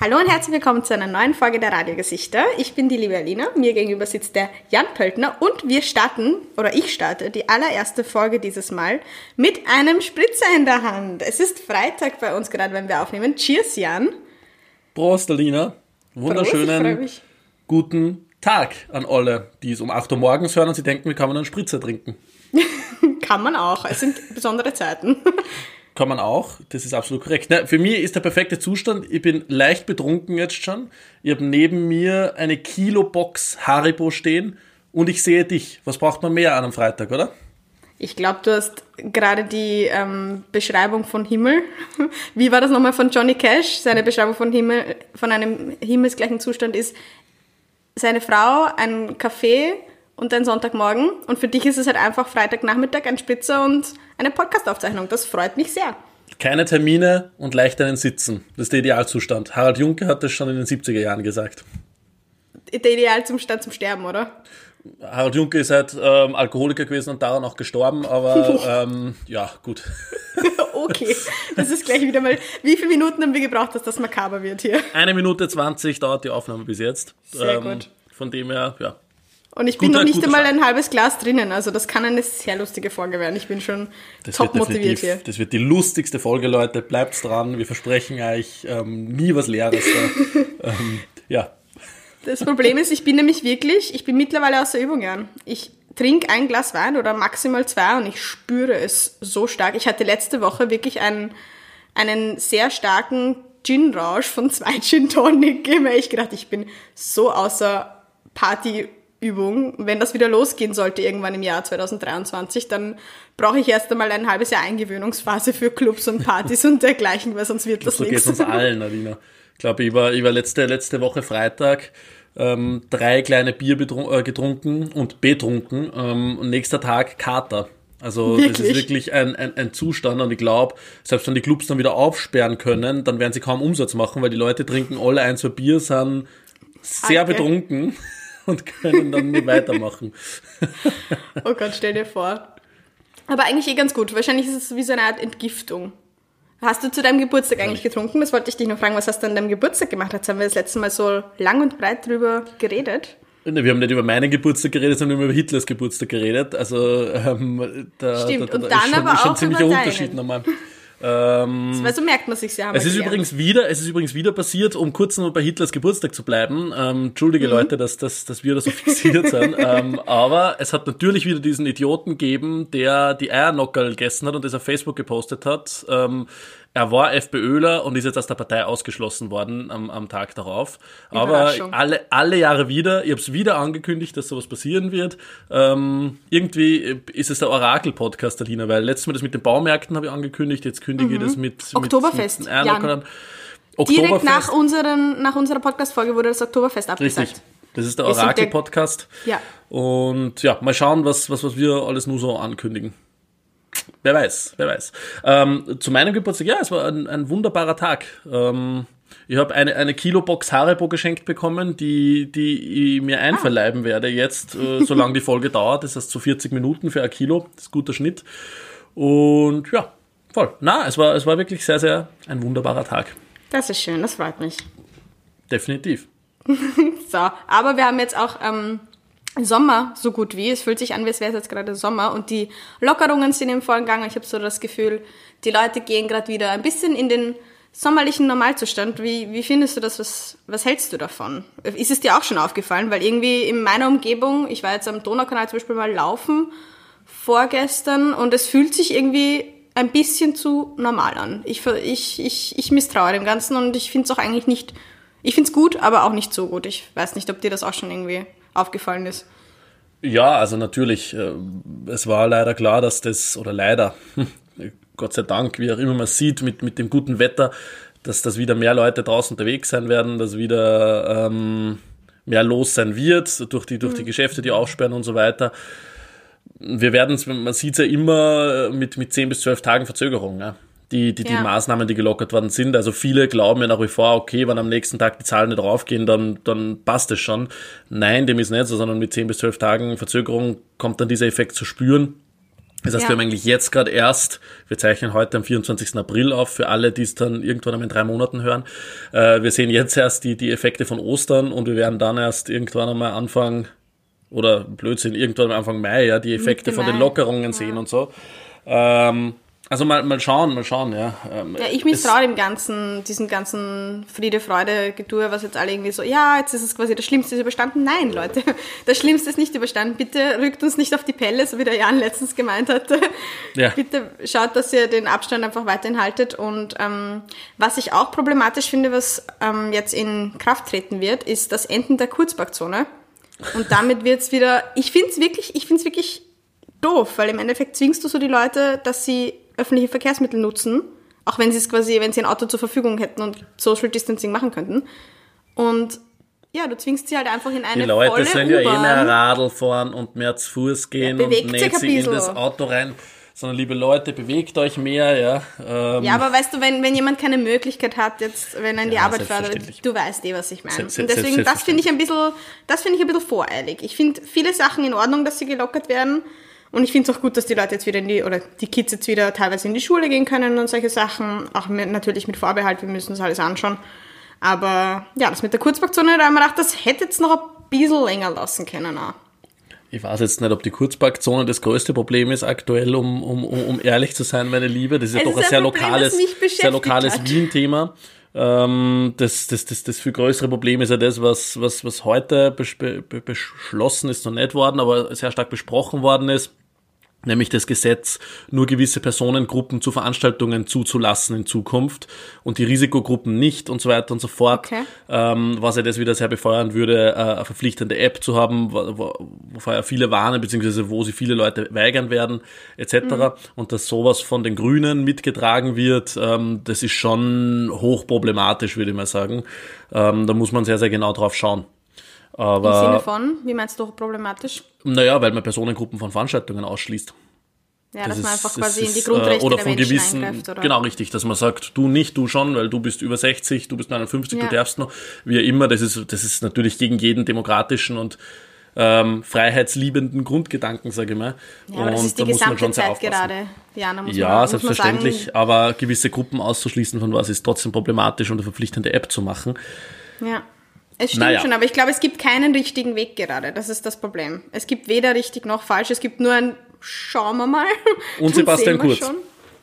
Hallo und herzlich willkommen zu einer neuen Folge der Radiogesichter. Ich bin die liebe Alina, mir gegenüber sitzt der Jan Pöltner und wir starten, oder ich starte, die allererste Folge dieses Mal mit einem Spritzer in der Hand. Es ist Freitag bei uns gerade, wenn wir aufnehmen. Cheers, Jan. Prost, Alina. Wunderschönen Prost, guten Tag an alle, die es um 8 Uhr morgens hören und sie denken, wie kann man einen Spritzer trinken? Kann man auch. Es sind besondere Zeiten. Kann man auch, das ist absolut korrekt. Na, für mich ist der perfekte Zustand, ich bin leicht betrunken jetzt schon. Ich habe neben mir eine Kilo-Box Haribo stehen und ich sehe dich. Was braucht man mehr an einem Freitag, oder? Ich glaube, du hast gerade die ähm, Beschreibung von Himmel. Wie war das nochmal von Johnny Cash? Seine Beschreibung von Himmel, von einem himmelsgleichen Zustand ist seine Frau, ein Kaffee und ein Sonntagmorgen. Und für dich ist es halt einfach Freitagnachmittag, ein Spritzer und eine Podcastaufzeichnung. Das freut mich sehr. Keine Termine und leicht einen Sitzen. Das ist der Idealzustand. Harald Junke hat das schon in den 70er Jahren gesagt. Der Idealzustand zum Sterben, oder? Harald Junke ist halt ähm, Alkoholiker gewesen und daran auch gestorben, aber ähm, ja, gut. okay, das ist gleich wieder mal. Wie viele Minuten haben wir gebraucht, dass das makaber wird hier? Eine Minute 20 dauert die Aufnahme bis jetzt. Sehr gut. Von dem her, ja. Und ich bin Guter- noch nicht einmal ein halbes Glas drinnen, also das kann eine sehr lustige Folge werden. Ich bin schon Das top motiviert hier. das wird die lustigste Folge, Leute. Bleibt dran. Wir versprechen euch ähm, nie was Leeres. Da. ähm, ja, Das Problem ist, ich bin nämlich wirklich, ich bin mittlerweile aus der Übung, Jan. Ich trinke ein Glas Wein oder maximal zwei und ich spüre es so stark. Ich hatte letzte Woche wirklich einen, einen sehr starken Gin-Rausch von zwei Gin Tonic. Ich mir echt gedacht, ich bin so außer Partyübung. Wenn das wieder losgehen sollte irgendwann im Jahr 2023, dann brauche ich erst einmal ein halbes Jahr Eingewöhnungsphase für Clubs und Partys und dergleichen, weil sonst wird das so geht nichts. es uns allen, Alina. Ich glaube, ich war, ich war letzte, letzte Woche Freitag ähm, drei kleine Bier äh, getrunken und betrunken ähm, und nächster Tag Kater. Also das Wirklich? ist wirklich ein, ein, ein Zustand und ich glaube, selbst wenn die Clubs dann wieder aufsperren können, dann werden sie kaum Umsatz machen, weil die Leute trinken alle ein, zwei Bier, sind sehr Danke. betrunken und können dann nicht weitermachen. Oh Gott, stell dir vor. Aber eigentlich eh ganz gut. Wahrscheinlich ist es wie so eine Art Entgiftung. Hast du zu deinem Geburtstag eigentlich getrunken? Das wollte ich dich noch fragen. Was hast du an deinem Geburtstag gemacht? Jetzt haben wir das letzte Mal so lang und breit drüber geredet. Ne, Wir haben nicht über meinen Geburtstag geredet, sondern über Hitlers Geburtstag geredet. Also ähm, da, Stimmt, da, da und ist dann schon, aber ist schon auch ein ziemlicher Unterschied nochmal. Ähm, so merkt man sich ja. es ist übrigens wieder, es ist übrigens wieder passiert, um kurz noch bei Hitlers Geburtstag zu bleiben. Ähm, Entschuldige Mhm. Leute, dass, dass, dass wir da so fixiert sind. ähm, aber es hat natürlich wieder diesen Idioten gegeben, der die Eiernockerl gegessen hat und das auf Facebook gepostet hat. Ähm, er war FPÖler und ist jetzt aus der Partei ausgeschlossen worden am, am Tag darauf. Aber alle, alle Jahre wieder, ich habe es wieder angekündigt, dass sowas passieren wird. Ähm, irgendwie ist es der Orakel-Podcast, Alina, weil letztes Mal das mit den Baumärkten habe ich angekündigt, jetzt kündige ich das mit, mit Oktoberfest, mit Eiernockerl Jan. an. Direkt Oktoberfest. nach, unseren, nach unserer Podcast-Folge wurde das Oktoberfest abgesagt. Richtig. Das ist der- Orakel-Podcast. Ja. Und ja, mal schauen, was, was, was wir alles nur so ankündigen. Wer weiß, wer weiß. Ähm, zu meinem Geburtstag, ja, es war ein, ein wunderbarer Tag. Ähm, ich habe eine, eine Kilobox Haribo geschenkt bekommen, die, die ich mir einverleiben werde jetzt, äh, solange die Folge dauert. Das heißt so 40 Minuten für ein Kilo. Das ist ein guter Schnitt. Und ja, voll. Na, es war, es war wirklich sehr, sehr ein wunderbarer Tag. Das ist schön, das freut mich. Definitiv. So, aber wir haben jetzt auch ähm, Sommer so gut wie. Es fühlt sich an, wie es wäre jetzt gerade Sommer und die Lockerungen sind im vollen Gang. Ich habe so das Gefühl, die Leute gehen gerade wieder ein bisschen in den sommerlichen Normalzustand. Wie, wie findest du das? Was, was hältst du davon? Ist es dir auch schon aufgefallen? Weil irgendwie in meiner Umgebung, ich war jetzt am Donaukanal zum Beispiel mal laufen vorgestern und es fühlt sich irgendwie ein bisschen zu normal an. Ich, ich, ich, ich misstraue dem Ganzen und ich finde es auch eigentlich nicht, ich finde es gut, aber auch nicht so gut. Ich weiß nicht, ob dir das auch schon irgendwie aufgefallen ist. Ja, also natürlich, äh, es war leider klar, dass das, oder leider, Gott sei Dank, wie auch immer man sieht, mit, mit dem guten Wetter, dass das wieder mehr Leute draußen unterwegs sein werden, dass wieder ähm, mehr los sein wird durch die, durch die Geschäfte, die aufsperren und so weiter. Wir werden es, man sieht es ja immer mit, mit 10 bis 12 Tagen Verzögerung. Ja? Die, die, die Ja. Maßnahmen, die gelockert worden sind. Also viele glauben ja nach wie vor, okay, wenn am nächsten Tag die Zahlen nicht raufgehen, dann, dann passt es schon. Nein, dem ist nicht so, sondern mit 10 bis 12 Tagen Verzögerung kommt dann dieser Effekt zu spüren. Das heißt, Ja. wir haben eigentlich jetzt gerade erst, wir zeichnen heute am 24. April auf, für alle, die es dann irgendwann in drei Monaten hören. Äh, wir sehen jetzt erst die, die Effekte von Ostern und wir werden dann erst irgendwann einmal Anfang, oder Blödsinn, irgendwann am Anfang Mai, ja, die Effekte Mitte von den Mai. Lockerungen sehen und so. Ähm, also mal, mal schauen, mal schauen, ja. Ähm, Ja, ich misstraue dem ganzen, diesem ganzen Friede, Freude, Getue, was jetzt alle irgendwie so, ja, jetzt ist es quasi das Schlimmste ist überstanden. Nein, Leute, das Schlimmste ist nicht überstanden. Bitte rückt uns nicht auf die Pelle, so wie der Jan letztens gemeint hatte. Ja. Bitte schaut, dass ihr den Abstand einfach weiterhin haltet. Und ähm, was ich auch problematisch finde, was ähm, jetzt in Kraft treten wird, ist das Enden der Kurzparkzone. Und damit wird's wieder, ich finde es wirklich, ich finde es wirklich doof, weil im Endeffekt zwingst du so die Leute, dass sie öffentliche Verkehrsmittel nutzen, auch wenn sie es quasi, wenn sie ein Auto zur Verfügung hätten und Social Distancing machen könnten. Und ja, du zwingst sie halt einfach in eine Die Leute volle sollen ja eh mehr Radl fahren und mehr zu Fuß gehen Ja, und nicht sie in das Auto rein. Sondern liebe Leute, bewegt euch mehr, ja. Ähm, Ja, aber weißt du, wenn, wenn jemand keine Möglichkeit hat, jetzt, wenn er in die Ja, Arbeit fährt, selbstverständlich. du weißt eh, was ich meine. Und deswegen, das finde ich ein bisschen, das finde ich ein bisschen voreilig. Ich finde viele Sachen in Ordnung, dass sie gelockert werden. Und ich finde es auch gut, dass die Leute jetzt wieder in die, oder die Kids jetzt wieder teilweise in die Schule gehen können und solche Sachen. Auch mit, natürlich mit Vorbehalt, wir müssen das alles anschauen. Aber ja, das mit der Kurzparkzone, da haben wir gedacht, das hätte jetzt noch ein bisschen länger lassen können. Auch. Ich weiß jetzt nicht, ob die Kurzparkzone das größte Problem ist aktuell, um, um, um, um ehrlich zu sein, meine Liebe. Das ist ja Es doch ein sehr Problem, lokales, sehr lokales. Wien-Thema. Ähm, das, das, das, das viel größere Problem ist ja das, was, was, was heute bes be be- beschlossen ist, noch nicht worden, aber sehr stark besprochen worden ist. Nämlich das Gesetz, nur gewisse Personengruppen zu Veranstaltungen zuzulassen in Zukunft und die Risikogruppen nicht und so weiter und so fort. Okay. Ähm, was ja das wieder sehr befeuern würde, äh, eine verpflichtende App zu haben, wo, wo, wovor ja viele warnen, beziehungsweise wo sie viele Leute weigern werden, etc. Mhm. Und dass sowas von den Grünen mitgetragen wird, ähm, das ist schon hochproblematisch, würde ich mal sagen. Ähm, da muss man sehr, sehr genau drauf schauen. Im Sinne Aber von, wie meinst du problematisch? naja, weil man Personengruppen von Veranstaltungen ausschließt. Ja, dass Das man ist- einfach das quasi in die ist, Grundrechte äh, oder der von gewissen, oder? genau richtig, dass man sagt, du nicht, du schon, weil du bist über 60, du bist 59, Ja. du darfst noch, wie immer, das ist, das ist natürlich gegen jeden demokratischen und ähm, freiheitsliebenden Grundgedanken, sage ich mal. Ja, aber das und ist die da muss man gesamte schon sehr Zeit aufpassen. gerade, Diana, muss Ja, man, muss selbstverständlich, Man aber gewisse Gruppen auszuschließen von was ist trotzdem problematisch und eine verpflichtende App zu machen. sagen, ja. Es stimmt Naja. schon, aber ich glaube, es gibt keinen richtigen Weg gerade. Das ist das Problem. Es gibt weder richtig noch falsch. Es gibt nur ein Schauen wir mal. Und Sebastian Kurz. schon.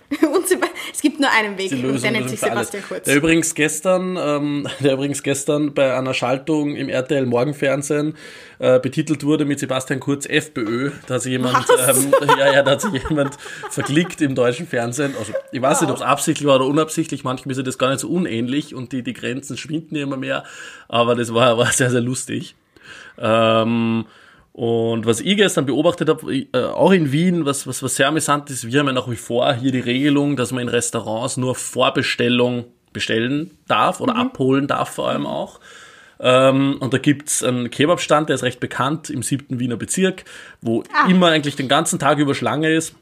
Und Seba es gibt nur einen Weg und der nennt sich für alles. Sebastian Kurz. Der übrigens gestern, ähm, der übrigens gestern bei einer Schaltung im RTL Morgenfernsehen äh, betitelt wurde mit Sebastian Kurz FPÖ. Da hat sich jemand, ähm, ja, ja, da hat sich jemand verklickt im deutschen Fernsehen. Also ich weiß nicht, ob es absichtlich war oder unabsichtlich. Manchmal ist das gar nicht so unähnlich und die, die Grenzen schwinden immer mehr. Aber das war, war sehr, sehr lustig. Ähm, und was ich gestern beobachtet habe, äh, auch in Wien, was, was, was sehr amüsant ist, wir haben ja nach wie vor hier die Regelung, dass man in Restaurants nur Vorbestellung bestellen darf oder abholen darf vor allem auch. Ähm, und da gibt's einen Kebabstand, der ist recht bekannt im siebten Wiener Bezirk, wo Ah. immer eigentlich den ganzen Tag über Schlange ist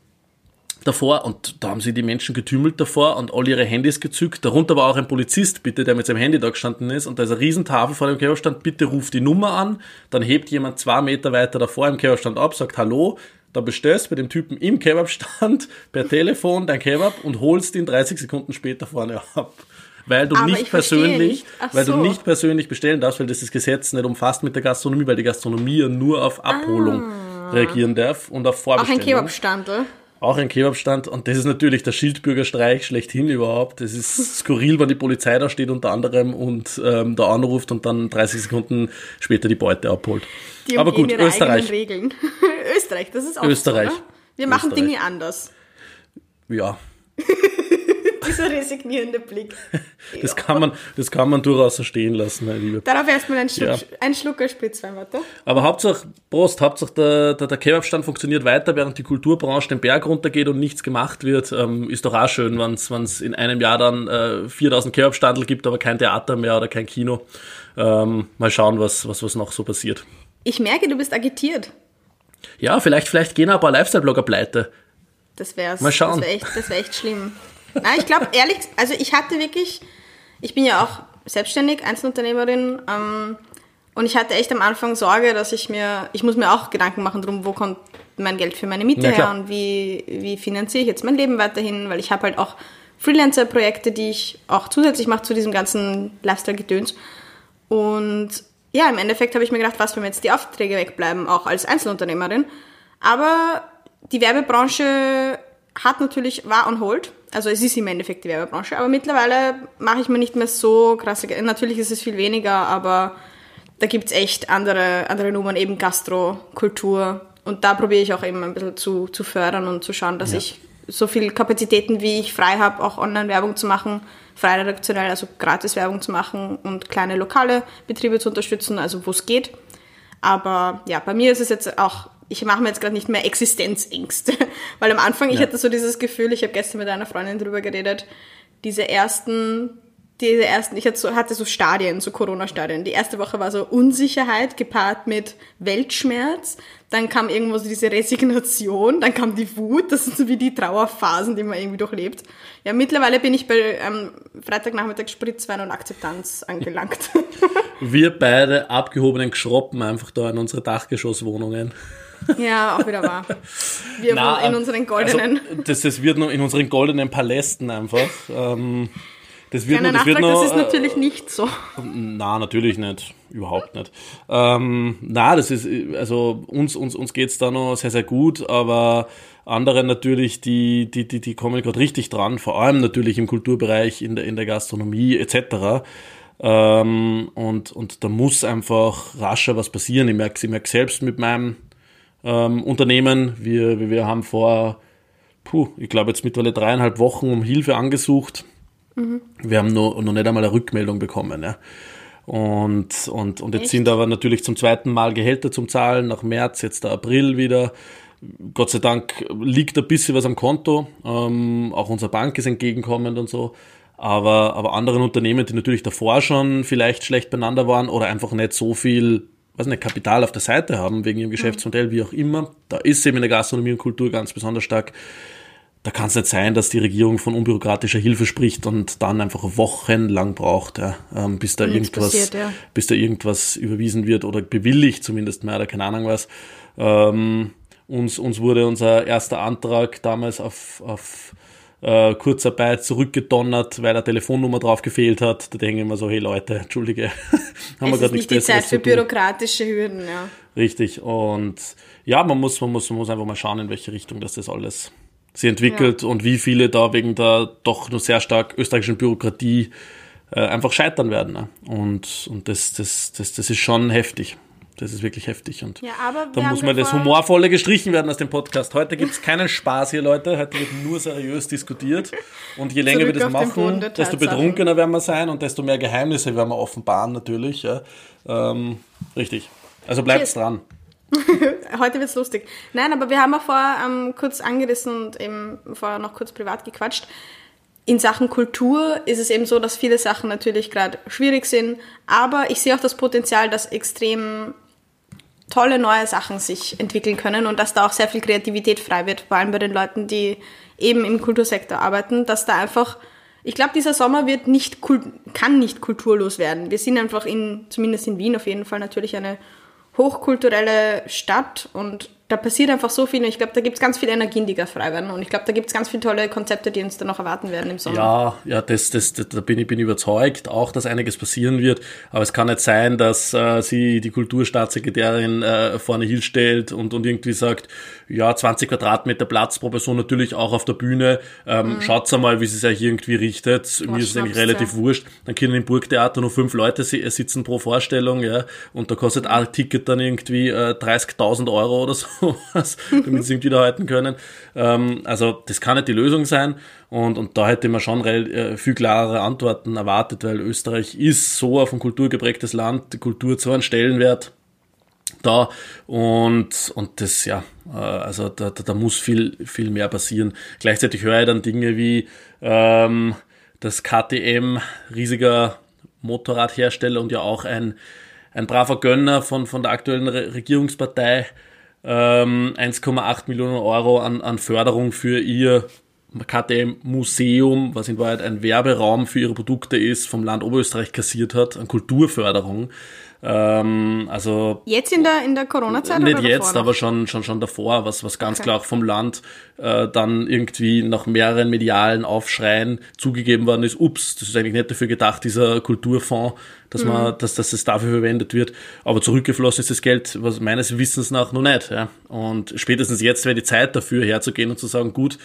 davor und da haben sie die Menschen getümmelt davor und all ihre Handys gezückt. Darunter war auch ein Polizist, bitte, der mit seinem Handy da gestanden ist und da ist eine Riesentafel vor dem Kebabstand, bitte ruft die Nummer an, dann hebt jemand zwei Meter weiter davor im Kebabstand ab, sagt Hallo, dann bestellst bei dem Typen im Kebabstand per Telefon dein Kebab und holst ihn 30 Sekunden später vorne ab. Weil du Aber nicht persönlich, nicht. Weil so. du nicht persönlich bestellen darfst, weil das das Gesetz nicht umfasst mit der Gastronomie, weil die Gastronomie ja nur auf Abholung reagieren darf und auf Ah. Auch Vorbestellung. ein Kebabstandel. Auch ein Kebabstand und das ist natürlich der Schildbürgerstreich schlechthin überhaupt. Das ist skurril, wenn die Polizei da steht unter anderem und ähm, da anruft und dann 30 Sekunden später die Beute abholt. Die Aber gut, Österreich. Österreich, das ist auch Österreich. So, oder? Wir machen Österreich. Dinge anders. Ja, Dieser resignierende Blick. das kann man, das kann man durchaus so stehen lassen, meine Liebe. Darauf erstmal ein, Schluck, Ja. ein Schlucker Spritzwein, warte. Aber Hauptsache, Prost, Hauptsache der, der, der Kebabstand funktioniert weiter, während die Kulturbranche den Berg runtergeht und nichts gemacht wird. Ähm, ist doch auch schön, wenn es in einem Jahr dann äh, 4000 Kebabstandel gibt, aber kein Theater mehr oder kein Kino. Ähm, mal schauen, was, was, was noch so passiert. Ich merke, du bist agitiert. Ja, vielleicht, vielleicht gehen ein paar Lifestyle-Blogger pleite. Das wär's. Mal schauen. Das wäre echt, das wär echt schlimm. Nein, ich glaube, ehrlich, also ich hatte wirklich, ich bin ja auch selbstständig, Einzelunternehmerin, ähm, Und ich hatte echt am Anfang Sorge, dass ich mir, ich muss mir auch Gedanken machen drum, wo kommt mein Geld für meine Miete Ja, her und wie, wie finanziere ich jetzt mein Leben weiterhin, weil ich habe halt auch Freelancer-Projekte, die ich auch zusätzlich mache zu diesem ganzen Lifestyle-Gedöns. Und ja, im Endeffekt habe ich mir gedacht, was, wenn jetzt die Aufträge wegbleiben, auch als Einzelunternehmerin. Aber die Werbebranche hat natürlich, war on hold. Also es ist im Endeffekt die Werbebranche. Aber mittlerweile mache ich mir nicht mehr so krasse, natürlich ist es viel weniger, aber da gibt's echt andere, andere Nummern, eben Gastro, Kultur. Und da probiere ich auch eben ein bisschen zu, zu fördern und zu schauen, dass Ja. ich so viel Kapazitäten, wie ich frei habe, auch Online-Werbung zu machen, frei redaktionell, also Gratis-Werbung zu machen und kleine lokale Betriebe zu unterstützen, also wo es geht. Aber ja, bei mir ist es jetzt auch, ich mache mir jetzt gerade nicht mehr Existenzängste. Weil am Anfang, ich Ja. hatte so dieses Gefühl, ich habe gestern mit einer Freundin drüber geredet, diese ersten, diese ersten, ich hatte so, hatte so Stadien, so Corona-Stadien. Die erste Woche war so Unsicherheit gepaart mit Weltschmerz. Dann kam irgendwo so diese Resignation, dann kam die Wut. Das sind so wie die Trauerphasen, die man irgendwie durchlebt. Ja, mittlerweile bin ich bei ähm, Freitagnachmittag Spritzwein und Akzeptanz angelangt. Wir beide abgehobenen Geschroppen einfach da in unsere Dachgeschosswohnungen. Ja, auch wieder wahr. Wir Na, in unseren goldenen. Also, das, das wird noch in unseren goldenen Palästen einfach. Ähm, das wird noch, das wird noch, das ist äh, natürlich nicht so. Na, natürlich nicht. Überhaupt nicht. Ähm, na, das ist, also uns, uns, uns geht's da noch sehr, sehr gut, aber andere natürlich, die, die, die, die kommen gerade richtig dran, vor allem natürlich im Kulturbereich, in der, in der Gastronomie etc. Ähm, und, und da muss einfach rascher was passieren. Ich merke ich merk selbst mit meinem ähm, Unternehmen. Wir, wir haben vor, puh, ich glaube jetzt mittlerweile dreieinhalb Wochen um Hilfe angesucht. Wir haben noch, noch nicht einmal eine Rückmeldung bekommen. Ja. Und, und, und jetzt Echt? sind aber natürlich zum zweiten Mal Gehälter zum Zahlen, nach März, jetzt der April wieder. Gott sei Dank liegt ein bisschen was am Konto. Ähm, auch unsere Bank ist entgegenkommend und so. Aber, aber anderen Unternehmen, die natürlich davor schon vielleicht schlecht beieinander waren oder einfach nicht so viel weiß nicht, Kapital auf der Seite haben wegen ihrem Geschäftsmodell, wie auch immer, da ist eben in der Gastronomie und Kultur ganz besonders stark. Da kann es nicht sein, dass die Regierung von unbürokratischer Hilfe spricht und dann einfach wochenlang braucht, ja, ähm, bis da Nichts irgendwas, passiert, ja. bis da irgendwas überwiesen wird oder bewilligt zumindest mehr oder keine Ahnung was. Ähm, uns, uns wurde unser erster Antrag damals auf, auf äh, Kurzarbeit zurückgedonnert, weil eine Telefonnummer drauf gefehlt hat. Da denke ich mir so, hey Leute, entschuldige, haben wir Es gerade ist nichts nicht die Besseres Zeit für bürokratische Hürden, ja. Richtig. Und ja, man muss, man muss, man muss einfach mal schauen, in welche Richtung das, das alles sich entwickelt und wie viele da wegen der doch nur sehr stark österreichischen Bürokratie äh, einfach scheitern werden. Ne? Und, und das, das, das, das ist schon heftig. Das ist wirklich heftig. Und Ja, da wir muss mal das Humorvolle gestrichen werden aus dem Podcast. Heute gibt's keinen Spaß hier, Leute. Heute wird nur seriös diskutiert. Und je länger wir Zurück das den Boden machen, desto betrunkener werden wir sein und desto mehr Geheimnisse werden wir offenbaren natürlich. Ja. Ähm, richtig. Also bleibt dran. Heute wird's lustig. Nein, aber wir haben auch vorher ähm, kurz angerissen und eben vorher noch kurz privat gequatscht. In Sachen Kultur ist es eben so, dass viele Sachen natürlich gerade schwierig sind, aber ich sehe auch das Potenzial, dass extrem tolle neue Sachen sich entwickeln können und dass da auch sehr viel Kreativität frei wird, vor allem bei den Leuten, die eben im Kultursektor arbeiten, dass da einfach, ich glaube, dieser Sommer wird nicht, kann nicht kulturlos werden. Wir sind einfach in, zumindest in Wien auf jeden Fall natürlich eine hochkulturelle Stadt und da passiert einfach so viel und ich glaube, da gibt es ganz viele Energien, die gerade frei werden und ich glaube, da gibt es ganz viele tolle Konzepte, die uns da noch erwarten werden im Sommer. Ja, ja, das, das, das, da bin ich bin überzeugt, auch dass einiges passieren wird. Aber es kann nicht sein, dass äh, sie die Kulturstaatssekretärin äh, vorne hinstellt und, und irgendwie sagt, ja, 20 Quadratmeter Platz pro Person natürlich auch auf der Bühne. Ähm, Schaut's einmal, wie sie sich irgendwie richtet. Mir ist es eigentlich relativ ja. wurscht. Dann können im Burgtheater nur fünf Leute si- sitzen pro Vorstellung, ja. Und da kostet ein Ticket dann irgendwie äh, 30.000 Euro oder so, damit sie irgendwie da halten können. Ähm, also das kann nicht die Lösung sein. Und, und da hätte man schon äh, viel klarere Antworten erwartet, weil Österreich ist so auf ein kulturgeprägtes Land, die Kultur hat so einen Stellenwert da und, und das, ja, äh, also da, da, da muss viel, viel mehr passieren. Gleichzeitig höre ich dann Dinge wie ähm, das KTM, riesiger Motorradhersteller und ja auch ein, ein braver Gönner von, von der aktuellen Re Regierungspartei, ähm, 1,8 Millionen Euro an, an Förderung für ihr KTM-Museum, was in Wahrheit ein Werberaum für ihre Produkte ist, vom Land Oberösterreich kassiert hat, an Kulturförderung. Ähm, also Jetzt in der, in der Corona-Zeit? nicht oder jetzt, aber schon, schon, schon davor, was, was ganz Okay. klar auch vom Land äh, dann irgendwie nach mehreren medialen Aufschreien zugegeben worden ist, ups, das ist eigentlich nicht dafür gedacht, dieser Kulturfonds, dass Mhm. man, dass, dass es dafür verwendet wird. Aber zurückgeflossen ist das Geld, was meines Wissens nach noch nicht. Ja. Und spätestens jetzt wäre die Zeit dafür herzugehen und zu sagen, gut,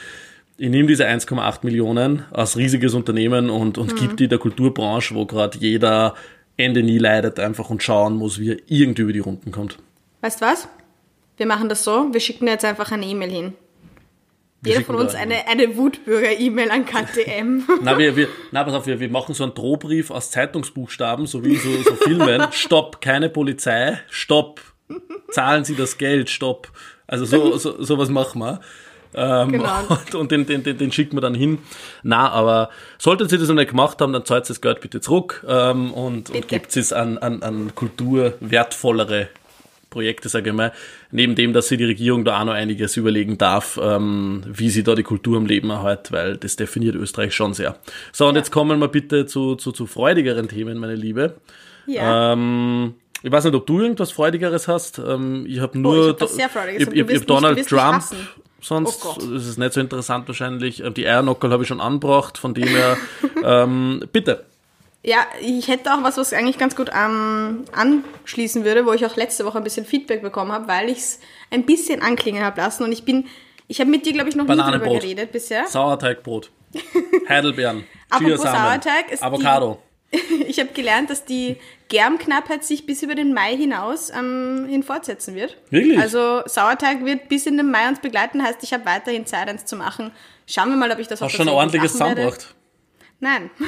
ich nehme diese 1,8 Millionen als riesiges Unternehmen und, und gib die der Kulturbranche, wo gerade jeder Ende nie leidet, einfach und schauen muss, wie er irgendwie über die Runden kommt. Weißt du was? Wir machen das so, wir schicken jetzt einfach eine E-Mail hin. Wir Jeder von uns eine, eine Wutbürger-E-Mail an KTM. Na, wir, wir, na, pass auf, wir, wir machen so einen Drohbrief aus Zeitungsbuchstaben, so wie so, so Filmen. Stopp, keine Polizei. Stopp. Zahlen Sie das Geld. Stopp. Also so, so, sowas machen wir. Ähm, Genau. Und, und den, den, den, den schicken wir dann hin. Na, aber sollten Sie das noch nicht gemacht haben, dann zahlt Sie das Geld bitte zurück ähm, und, und Bitte. gibt es an, an, an kulturwertvollere Projekte, sage ich mal, neben dem, dass sie die Regierung da auch noch einiges überlegen darf, ähm, wie sie da die Kultur am Leben erhält, weil das definiert Österreich schon sehr. So, und jetzt kommen wir bitte zu, zu, zu freudigeren Themen, meine Liebe. Ja. Ähm, ich weiß nicht, ob du irgendwas Freudigeres hast. Ähm, ich habe nur. Oh, ich hab Freudiges. Ich, ich, ich, hab Donald Trump. Sonst Oh ist es nicht so interessant wahrscheinlich. Ähm, Die Eiernockel habe ich schon angebracht, von dem her. ähm, bitte. Ja, ich hätte auch was, was eigentlich ganz gut ähm, anschließen würde, wo ich auch letzte Woche ein bisschen Feedback bekommen habe, weil ich es ein bisschen anklingen habe lassen und ich bin, ich habe mit dir, glaube ich, noch nie drüber Bananenbrot. geredet bisher. Sauerteigbrot. Heidelbeeren. Apropos Sauerteig, ist Avocado. Ich habe gelernt, dass die Germknappheit sich bis über den Mai hinaus ähm, hin fortsetzen wird. Wirklich? Also Sauerteig wird bis in den Mai uns begleiten, heißt, ich habe weiterhin Zeit, eins zu machen. Schauen wir mal, ob ich das auch Hast schon ein ordentliches zusammengebracht. Nein.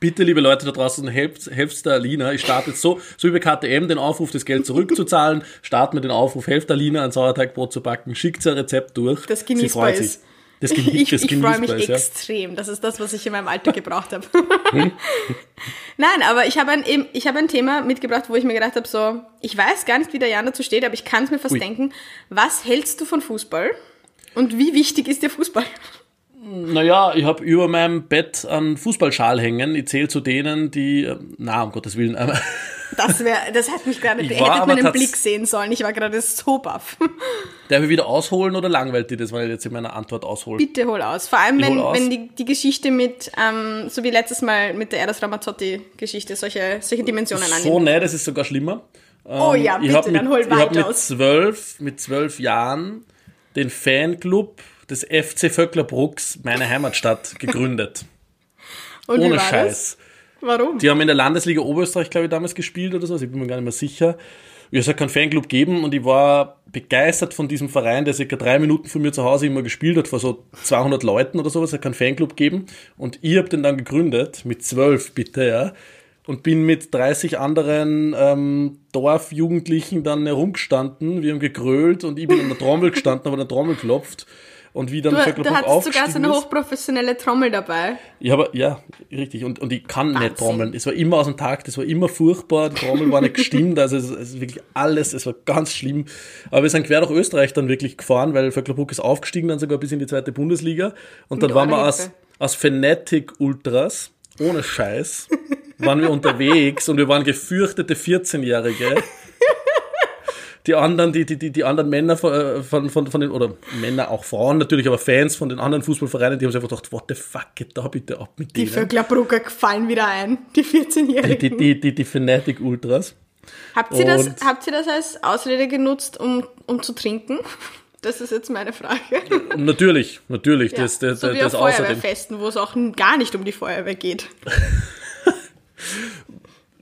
Bitte, liebe Leute da draußen, helft, helft der Alina. Ich starte jetzt so, so wie bei KTM den Aufruf, das Geld zurückzuzahlen. Starten wir den Aufruf, helft der Alina ein Sauerteigbrot zu backen. Schickt sie ein Rezept durch. Das Sie genießbar freut ist. sich. Das genießt, Ich, das ich freue mich ja. extrem. Das ist das, was ich in meinem Alter gebraucht habe. Nein, aber ich habe ein, ich habe ein Thema mitgebracht, wo ich mir gedacht habe, so, ich weiß gar nicht, wie der Jan dazu steht, aber ich kann es mir fast Ui. denken. Was hältst du von Fußball? Und wie wichtig ist dir Fußball? Naja, ich habe über meinem Bett einen Fußballschal hängen. Ich zähle zu denen, die, äh, na, um Gottes Willen, aber Das wäre, das hat mich gerade, Ich meinen tats- Blick sehen sollen. Ich war gerade so baff. darf ich wieder ausholen oder langweilt dir das, weil ich jetzt in meiner Antwort aushole? Bitte hol aus. Vor allem, Ich wenn, wenn die, die Geschichte mit, ähm, so wie letztes Mal mit der Eros Ramazzotti-Geschichte, solche, solche Dimensionen So, annimmt. ne, das ist sogar schlimmer. Oh ja, ich bitte, hab mit, dann hol Ich habe weit mit aus. zwölf, mit zwölf Jahren den Fanclub des FC Vöcklerbrucks, meine Heimatstadt, gegründet. Und Ohne Scheiß. Das? Warum? Die haben in der Landesliga Oberösterreich, glaube ich, damals gespielt oder so, ich bin mir gar nicht mehr sicher. Es hat keinen Fanclub gegeben und ich war begeistert von diesem Verein, der circa drei Minuten von mir zu Hause immer gespielt hat, vor so 200 Leuten oder sowas, hat keinen Fanclub gegeben. Und ich habe den dann gegründet, mit zwölf bitte, ja. Und bin mit 30 anderen ähm, Dorfjugendlichen dann herumgestanden, wir haben gegrölt und ich bin an der Trommel gestanden, habe an der Trommel geklopft. Und wie dann Du, du Vöcklerbruck hattest sogar so eine hochprofessionelle Trommel dabei. Ja, aber ja, richtig. Und, und ich kann Wahnsinn. nicht trommeln. Es war immer aus dem Takt, es war immer furchtbar, die Trommel war nicht gestimmt, also es, es ist wirklich alles, es war ganz schlimm. Aber wir sind quer durch Österreich dann wirklich gefahren, weil Vöcklerbruck ist aufgestiegen, dann sogar bis in die zweite Bundesliga. Und dann Mit waren wir Hilfe. aus Fanatic Ultras, ohne Scheiß, waren wir unterwegs und wir waren gefürchtete 14-Jährige. Die anderen, die, die, die, die anderen Männer von, von, von, von den, oder Männer, auch Frauen natürlich, aber Fans von den anderen Fußballvereinen, die haben sich einfach gedacht, what the fuck, geht da bitte ab mit Die denen? Vöcklerbrucker fallen wieder ein, die 14-Jährigen. Die, die, die, die Fanatic Ultras. Habt, ihr das, habt ihr das als Ausrede genutzt, um, um zu trinken? Das ist jetzt meine Frage. Natürlich, natürlich, Ja, das, das, so wie das. Feuerwehrfesten, wo es auch gar nicht um die Feuerwehr geht.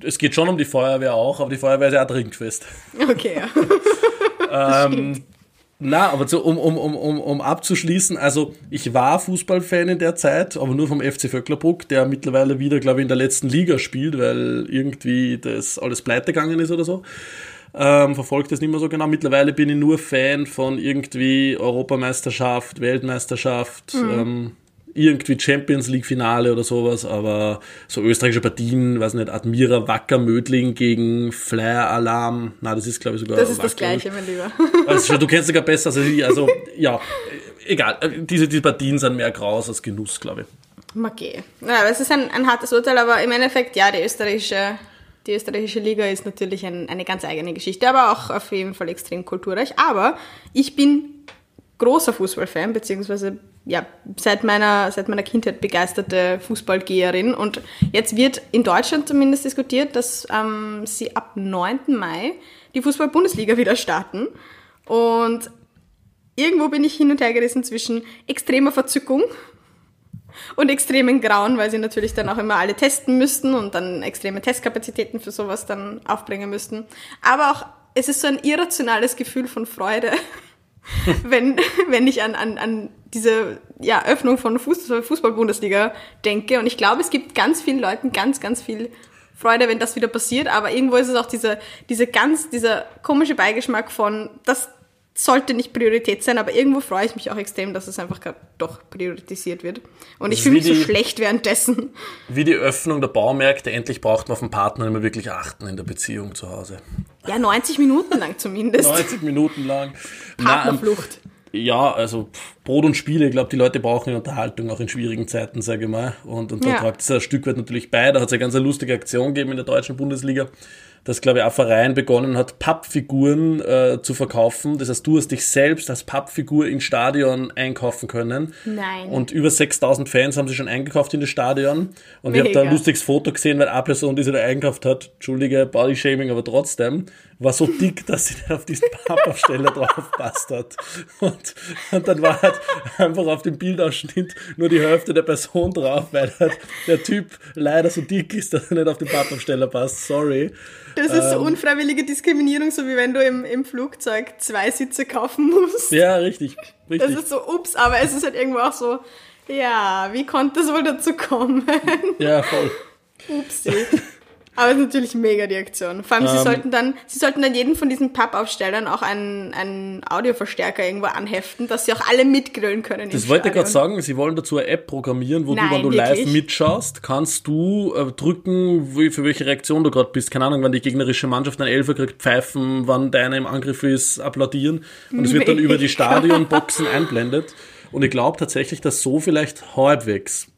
Es geht schon um die Feuerwehr auch, aber die Feuerwehr ist ja auch trinkfest. Okay, ja. Na, aber so, um, um, um, um, um abzuschließen, also ich war Fußballfan in der Zeit, aber nur vom FC Vöcklerbruck, der mittlerweile wieder, glaube ich, in der letzten Liga spielt, weil irgendwie das alles pleite gegangen ist oder so. Ähm, verfolgt das nicht mehr so genau. Mittlerweile bin ich nur Fan von irgendwie Europameisterschaft, Weltmeisterschaft, ähm, irgendwie Champions League Finale oder sowas, aber so österreichische Partien, weiß nicht, Admira Wacker Mödling gegen Flyer Alarm, na, das ist glaube ich sogar Das ist das Wacker, Gleiche, mein Lieber. also, du kennst sogar besser als ich. Also, ja, egal, diese, diese Partien sind mehr Graus als Genuss, glaube ich. Okay. Ja, aber es ist ein, ein hartes Urteil, aber im Endeffekt, ja, die österreichische, die österreichische Liga ist natürlich ein, eine ganz eigene Geschichte, aber auch auf jeden Fall extrem kulturreich. Aber ich bin großer Fußballfan, beziehungsweise ja, seit meiner, seit meiner Kindheit begeisterte Fußballgeherin. Und jetzt wird in Deutschland zumindest diskutiert, dass ähm, sie ab 9. Mai die Fußball-Bundesliga wieder starten. Und irgendwo bin ich hin und her gerissen zwischen extremer Verzückung und extremen Grauen, weil sie natürlich dann auch immer alle testen müssten und dann extreme Testkapazitäten für sowas dann aufbringen müssten. Aber auch, es ist so ein irrationales Gefühl von Freude, wenn, wenn ich an, an, an diese ja, Öffnung von Fußball-Bundesliga denke. Und ich glaube, es gibt ganz vielen Leuten ganz, ganz viel Freude, wenn das wieder passiert. Aber irgendwo ist es auch diese, diese ganz, dieser komische Beigeschmack von, das sollte nicht Priorität sein, aber irgendwo freue ich mich auch extrem, dass es einfach doch priorisiert wird. Und ich fühle mich so schlecht währenddessen. Wie die Öffnung der Baumärkte, endlich braucht man auf den Partner immer wirklich achten in der Beziehung zu Hause. Ja, 90 Minuten lang zumindest. 90 Minuten lang. Partnerflucht. Ja, also Brot und Spiele, ich glaube, die Leute brauchen Unterhaltung auch in schwierigen Zeiten, sage ich mal. Und, und da ja. tragt es ein Stück weit natürlich bei. Da hat es eine ganz lustige Aktion gegeben in der deutschen Bundesliga dass, glaube ich, ein Verein begonnen hat, Pappfiguren äh, zu verkaufen. Das heißt, du hast dich selbst als Pappfigur ins Stadion einkaufen können. Nein. Und über 6000 Fans haben sie schon eingekauft in das Stadion. Und Mega. ich habe da ein lustiges Foto gesehen, weil eine Person, die sie da eingekauft hat, entschuldige, Bodyshaming, aber trotzdem, war so dick, dass sie nicht auf diesen Pappaufsteller drauf passt hat. Und, und dann war halt einfach auf dem Bildausschnitt nur die Hälfte der Person drauf, weil halt der Typ leider so dick ist, dass er nicht auf den Pappaufsteller passt. Sorry. Das ist so ähm, unfreiwillige Diskriminierung, so wie wenn du im, im Flugzeug zwei Sitze kaufen musst. Ja, richtig, richtig. Das ist so, ups, aber es ist halt irgendwo auch so, ja, wie konnte es wohl dazu kommen? Ja, voll. Upsi. Aber es ist natürlich mega die Aktion. Vor allem, ähm, sie sollten dann, sie sollten dann jeden von diesen Pappaufstellern auch einen, einen Audioverstärker irgendwo anheften, dass sie auch alle mitgrillen können. Das wollte ich gerade sagen, sie wollen dazu eine App programmieren, wo Nein, du, wenn du wirklich? live mitschaust, kannst du äh, drücken, wie, für welche Reaktion du gerade bist. Keine Ahnung, wann die gegnerische Mannschaft einen Elfer kriegt, pfeifen, wann deiner im Angriff ist, applaudieren. Und es wird dann über die Stadionboxen einblendet. Und ich glaube tatsächlich, dass so vielleicht halbwegs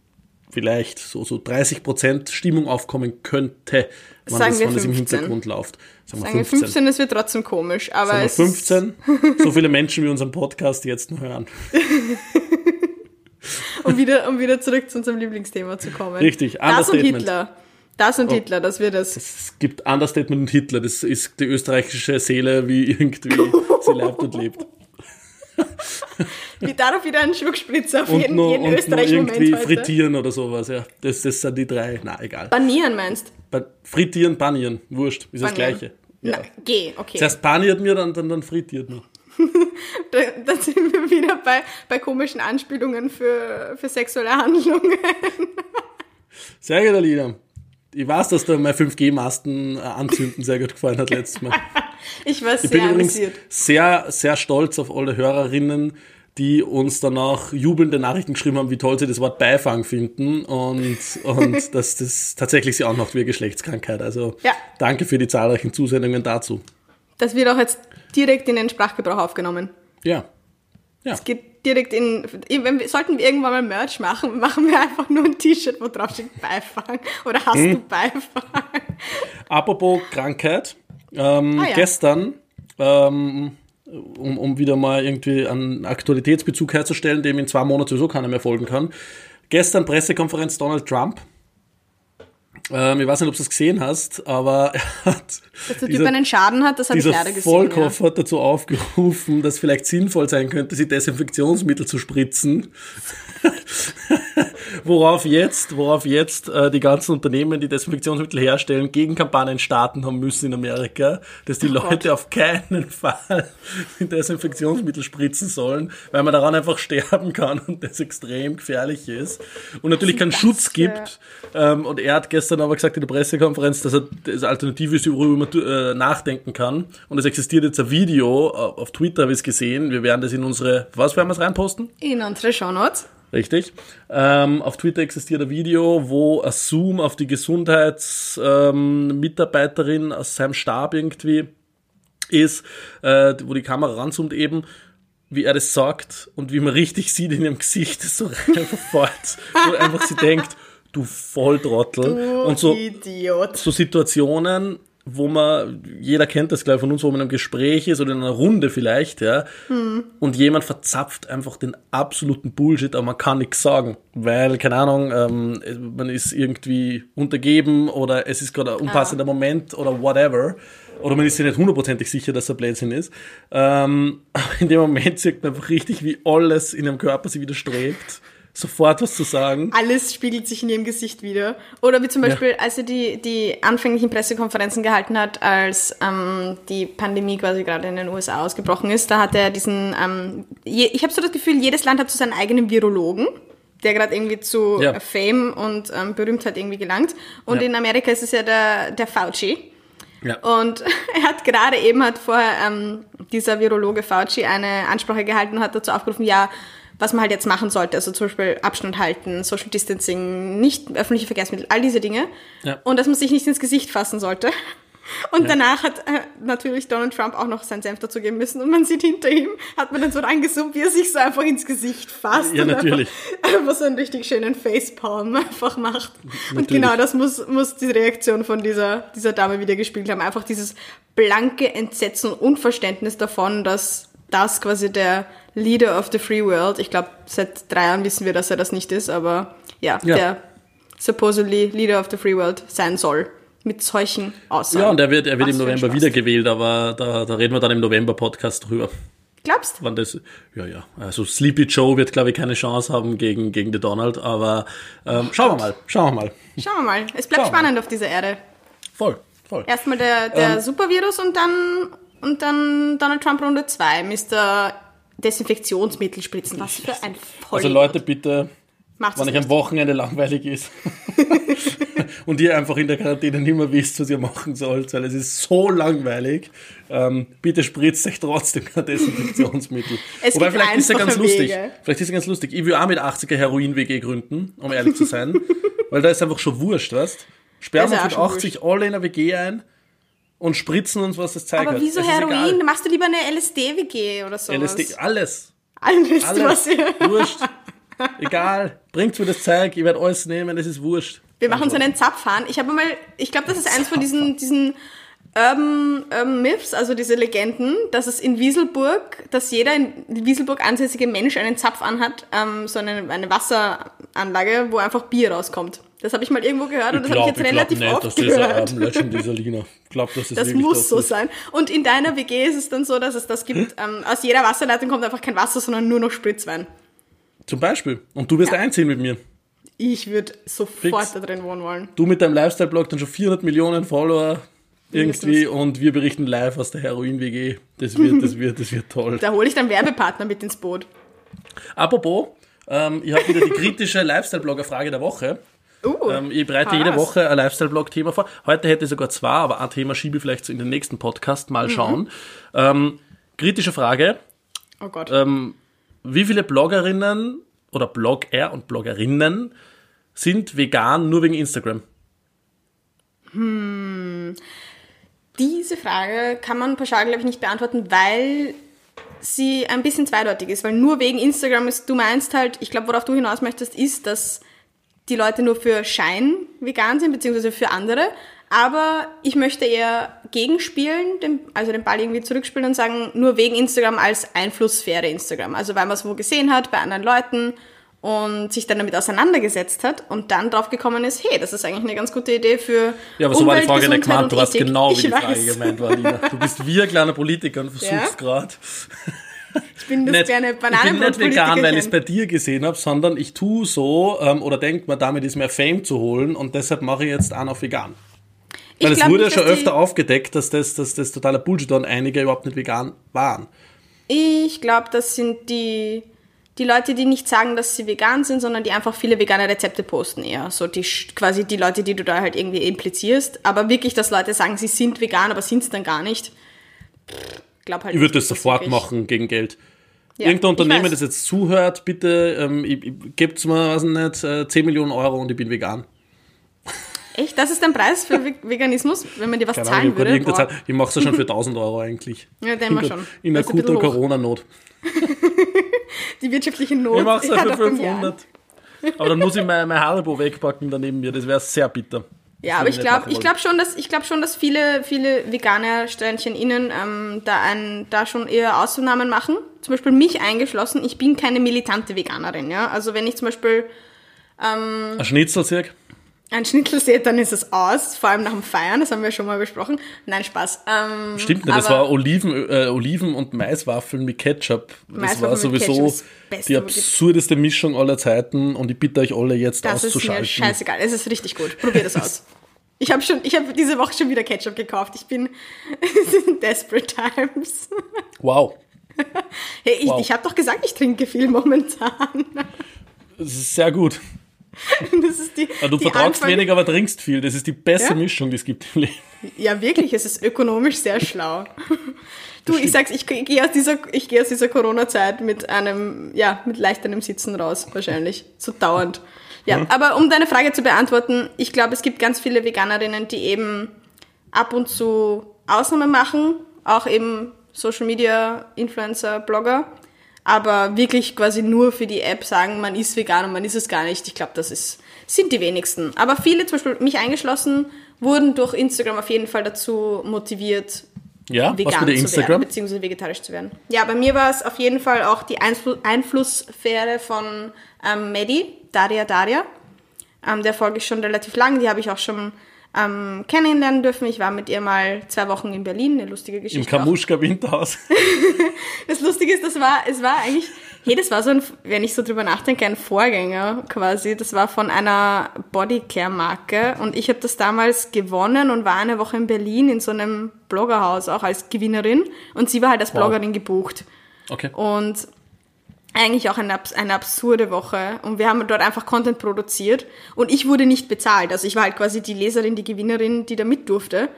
vielleicht so, so 30 Prozent Stimmung aufkommen könnte, wenn, das, wenn das im Hintergrund läuft. Sagen, Sagen wir 15. 15, das wird trotzdem komisch. Aber Sagen wir 15, so viele Menschen wie unseren Podcast jetzt noch hören. um, wieder, um wieder zurück zu unserem Lieblingsthema zu kommen. Richtig, Das und Hitler. Das und oh. Hitler, das wird es. Es gibt Understatement und Hitler, das ist die österreichische Seele, wie irgendwie sie lebt und lebt. Wie darauf wieder einen Schluckspritzer auf und jeden, noch, jeden Österreich-Moment irgendwie heute. frittieren oder sowas, ja. Das, das sind die drei. Na, egal. Banieren meinst ba Frittieren, banieren, wurscht, ist banieren. das Gleiche. Ja. Na, geh, okay. Zuerst paniert mir, dann, dann, dann frittiert mir. da, da sind wir wieder bei, bei komischen Anspielungen für, für sexuelle Handlungen. Sehr gut, Alina. Ich weiß, dass dir mein 5G-Masten äh, anzünden sehr gut gefallen hat letztes Mal. ich war sehr ich bin übrigens sehr, sehr stolz auf alle Hörerinnen, die uns danach jubelnde Nachrichten geschrieben haben, wie toll sie das Wort Beifang finden und, und dass das tatsächlich sie auch noch wie Geschlechtskrankheit. Also ja. danke für die zahlreichen Zusendungen dazu. Das wird auch jetzt direkt in den Sprachgebrauch aufgenommen. Ja. Ja. Es geht direkt in, wenn wir, sollten wir irgendwann mal Merch machen, machen wir einfach nur ein T-Shirt, wo drauf steht Beifang. Oder hast hm. du Beifang? Apropos Krankheit. Ähm, ah, ja. Gestern ähm, um, um wieder mal irgendwie einen Aktualitätsbezug herzustellen, dem in zwei Monaten sowieso keiner mehr folgen kann. Gestern Pressekonferenz Donald Trump. Ähm, ich weiß nicht, ob du es gesehen hast, aber er hat. Dass der Typ einen Schaden hat, das habe ich leider gesehen. Volkhoff ja. hat dazu aufgerufen, dass vielleicht sinnvoll sein könnte, sie Desinfektionsmittel zu spritzen. worauf jetzt, worauf jetzt äh, die ganzen Unternehmen, die Desinfektionsmittel herstellen, Gegenkampagnen starten haben müssen in Amerika, dass die oh Leute Gott. auf keinen Fall Desinfektionsmittel spritzen sollen, weil man daran einfach sterben kann und das extrem gefährlich ist und natürlich keinen Schutz gibt. Ähm, und er hat gestern aber gesagt in der Pressekonferenz, dass er das Alternative ist, worüber man äh, nachdenken kann. Und es existiert jetzt ein Video äh, auf Twitter, habe ich es gesehen. Wir werden das in unsre, was werden wir es reinposten? In unsere Show Notes. Richtig. Ähm, auf Twitter existiert ein Video, wo ein Zoom auf die Gesundheitsmitarbeiterin ähm, aus seinem Stab irgendwie ist, äh, wo die Kamera ranzoomt eben, wie er das sagt und wie man richtig sieht in ihrem Gesicht, das so einfach fort, wo einfach sie denkt, du Volltrottel. Du und so, Idiot. so Situationen, wo man, jeder kennt das gleich von uns, wo man in einem Gespräch ist oder in einer Runde vielleicht, ja, und jemand verzapft einfach den absoluten Bullshit, aber man kann nichts sagen, weil, keine Ahnung, ähm, man ist irgendwie untergeben oder es ist gerade ein unpassender Moment oder whatever, oder man ist sich nicht hundertprozentig sicher, dass er Blödsinn ist. Ähm, aber in dem Moment sieht man einfach richtig, wie alles in dem Körper sich widerstrebt, sofort was zu sagen. Alles spiegelt sich in ihrem Gesicht wieder. Oder wie zum Beispiel, als er die, die anfänglichen Pressekonferenzen gehalten hat, als ähm, die Pandemie quasi gerade in den USA ausgebrochen ist, da hat er diesen, ähm, je, ich habe so das Gefühl, jedes Land hat so seinen eigenen Virologen, der gerade irgendwie zu Ja. Fame und ähm, Berühmtheit irgendwie gelangt. Und Ja. in Amerika ist es ja der, der Fauci. Ja. Und er hat gerade eben, hat vorher ähm, dieser Virologe Fauci eine Ansprache gehalten und hat dazu aufgerufen, ja, was man halt jetzt machen sollte. Also zum Beispiel Abstand halten, Social Distancing, nicht öffentliche Verkehrsmittel, all diese Dinge. Ja. Und dass man sich nicht ins Gesicht fassen sollte. Und danach hat äh, natürlich Donald Trump auch noch seinen Senf dazugeben müssen. Und man sieht hinter ihm, hat man dann so reingezoomt, wie er sich so einfach ins Gesicht fasst. Ja, und natürlich. Einfach, einfach so einen richtig schönen Facepalm einfach macht. Und Natürlich. genau das muss, muss die Reaktion von dieser, dieser Dame wieder gespielt haben. Einfach dieses blanke Entsetzen und Unverständnis davon, dass das quasi der Leader of the Free World, ich glaube, seit drei Jahren wissen wir, dass er das nicht ist, aber ja, Ja. der supposedly Leader of the Free World sein soll. Mit solchen Aussagen. Ja, und er wird, er wird Was im November wiedergewählt, aber da, da reden wir dann im November-Podcast drüber. Glaubst das, ja, ja. Also Sleepy Joe wird, glaube ich, keine Chance haben gegen, gegen den Donald, aber ähm, schauen wir mal, schauen wir mal. Schauen wir mal. Es bleibt Schauen spannend auf dieser Erde. Voll, voll. Erstmal der, der Ähm. Supervirus und dann, und dann Donald Trump Runde 2, Mr. Desinfektionsmittel spritzen. Was für ein Vollidiot. Also Leute, bitte, Macht's wenn euch am Wochenende langweilig ist und ihr einfach in der Quarantäne nicht mehr wisst, was ihr machen sollt, weil es ist so langweilig, ähm, bitte spritzt euch trotzdem kein Desinfektionsmittel. Es Wobei gibt vielleicht ist ja ganz einfache lustig. Wege. Vielleicht ist es ganz lustig. Ich will auch mit 80er Heroin-WG gründen, um ehrlich zu sein, weil da ist einfach schon wurscht, weißt Sperren wir mit schon 80 alle in eine WG ein und spritzen uns, was das zeigt. Aber hat. wieso Es Heroin? Machst du lieber eine LSD-WG oder sowas? LSD, alles. Alles, Alles. was ihr... Wurscht. Egal. Bringt mir das Zeug, ich werde alles nehmen, es ist wurscht. Wir machen so einen Zapfhahn. Ich habe mal, ich glaube, das ist eins von diesen, diesen Urban, Urban Myths, also diese Legenden, dass es in Wieselburg, dass jeder in Wieselburg ansässige Mensch einen Zapf anhat, ähm, so eine, eine Wasseranlage, wo einfach Bier rauskommt. Das habe ich mal irgendwo gehört und das habe ich jetzt relativ nicht, oft dass gehört. Urban Legend dieser Lina. Ich glaube, das ist Das muss das so ist. sein. Und in deiner WG ist es dann so, dass es das gibt. Ähm, aus jeder Wasserleitung kommt einfach kein Wasser, sondern nur noch Spritzwein. Zum Beispiel. Und du wirst Ja. einziehen mit mir. Ich würde sofort Fix. da drin wohnen wollen. Du mit deinem Lifestyle-Blog dann schon 400 Millionen Follower irgendwie und wir berichten live aus der Heroin-WG. Das wird, das wird, das wird toll. Da hole ich dann Werbepartner mit ins Boot. Apropos, ähm, ich habe wieder die kritische Lifestyle-Blogger-Frage der Woche. Uh, Ähm, ich bereite hau jede. Woche ein Lifestyle-Blog-Thema vor. Heute hätte ich sogar zwei, aber ein Thema schiebe ich vielleicht in den nächsten Podcast. Mal schauen. Ähm, kritische Frage. Oh Gott. Ähm, wie viele Bloggerinnen oder Blogger und Bloggerinnen sind vegan nur wegen Instagram? Diese Frage kann man pauschal, glaube ich, nicht beantworten, weil sie ein bisschen zweideutig ist. Weil nur wegen Instagram ist, du meinst halt, ich glaube, worauf du hinaus möchtest, ist, dass die Leute nur für Schein vegan sind, beziehungsweise für andere. Aber ich möchte eher gegenspielen, den, also den Ball irgendwie zurückspielen und sagen, nur wegen Instagram als Einflusssphäre Instagram. Also weil man es wo gesehen hat bei anderen Leuten und sich dann damit auseinandergesetzt hat und dann drauf gekommen ist, hey, das ist eigentlich eine ganz gute Idee für Ja, aber so war die Frage nicht gemeint. Du Ethik. genau, wie Ich die Frage weiß. gemeint war, Lina. Du bist wie ein kleiner Politiker und versuchst Ja? gerade. Ich bin das nicht, kleine ich bin nicht vegan, weil ich es bei dir gesehen habe, sondern ich tue so ähm, oder denke mir, damit ist mehr Fame zu holen und deshalb mache ich jetzt auch noch vegan. Weil es wurde ja schon öfter aufgedeckt, dass das, dass das totaler Bullshit war und einige überhaupt nicht vegan waren. Ich glaube, das sind die, die Leute, die nicht sagen, dass sie vegan sind, sondern die einfach viele vegane Rezepte posten eher. So die quasi die Leute, die du da halt irgendwie implizierst. Aber wirklich, dass Leute sagen, sie sind vegan, aber sind es dann gar nicht. Glaub halt Ich würde das sofort machen gegen Geld. Ja, Irgendein Unternehmen, das jetzt zuhört, bitte ähm, ich, ich, gebt's mir, weiß ich nicht, äh, 10 Millionen Euro und ich bin vegan. Echt? Das ist dein Preis für Ve- Veganismus, wenn man dir was Keine Ahnung, zahlen grad würde? Zeit- ich mache es ja schon für 1000 Euro eigentlich. Ja, mal der, schon. in akuter. Corona-Not. die wirtschaftliche Not. Ich mach's ja hat für auch beim Jahren. 500. Aber dann muss ich mein, mein Haribo wegpacken daneben mir. Das wäre sehr bitter. Ja, aber ich glaube, ich glaube schon, dass ich glaube schon, dass viele viele Veganer Sternchen innen ähm, da ein, da schon eher Ausnahmen machen. Zum Beispiel mich eingeschlossen. Ich bin keine militante Veganerin, ja. Also wenn ich zum Beispiel Ein Schnitzelzirk? Ein Schnitzel dann ist es aus. Vor allem nach dem Feiern. Das haben wir schon mal besprochen. Nein, Spaß. Ähm, Stimmt nicht, das war Oliven, äh, Oliven und Maiswaffeln mit Ketchup. Das war sowieso Ketchup das die absurdeste Mischung aller Zeiten und ich bitte euch alle jetzt Das ist mir auszuschalten. scheißegal. Es ist richtig gut. Probier das aus. Ich habe schon, ich habe diese Woche schon wieder Ketchup gekauft. Ich bin desperate times. Wow, Hey, ich, Wow. ich habe doch gesagt, ich trinke viel momentan. das ist sehr gut. Das ist die, Ja, Du die vertragst Anfang- wenig, aber trinkst viel. Das ist die beste Ja? Mischung, die es gibt im Leben. Ja, wirklich, es ist ökonomisch sehr schlau. Du, ich sag's, ich gehe aus dieser, ich gehe aus dieser Corona-Zeit mit einem, ja, mit leichterem Sitzen raus, wahrscheinlich. So dauernd. Ja, aber um deine Frage zu beantworten, ich glaube, es gibt ganz viele Veganerinnen, die eben ab und zu Ausnahmen machen, auch eben Social Media, Influencer, Blogger, aber wirklich quasi nur für die App sagen, man ist vegan und man ist es gar nicht. Ich glaube, das ist, sind die wenigsten. Aber viele, zum Beispiel mich eingeschlossen, wurden durch Instagram auf jeden Fall dazu motiviert, Ja, was vegan für die zu werden, Instagram? beziehungsweise vegetarisch zu werden. Ja, bei mir war es auf jeden Fall auch die Einflu Einflusssphäre von ähm, Medi, Daria Daria. Ähm, der folge ich schon relativ lang, die habe ich auch schon ähm, kennenlernen dürfen. Ich war mit ihr mal zwei Wochen in Berlin, eine lustige Im Geschichte. auch. Kamuschka Winterhaus. Das Lustige ist, das war, es war eigentlich, hey, das war so ein, wenn ich so drüber nachdenke, ein Vorgänger quasi. Das war von einer Bodycare-Marke und ich habe das damals gewonnen und war eine Woche in Berlin in so einem Bloggerhaus auch als Gewinnerin und sie war halt als Wow. Bloggerin gebucht. Okay. Und eigentlich auch eine, eine absurde Woche. Und wir haben dort einfach Content produziert. Und ich wurde nicht bezahlt. Also ich war halt quasi die Leserin, die Gewinnerin, die da mit durfte.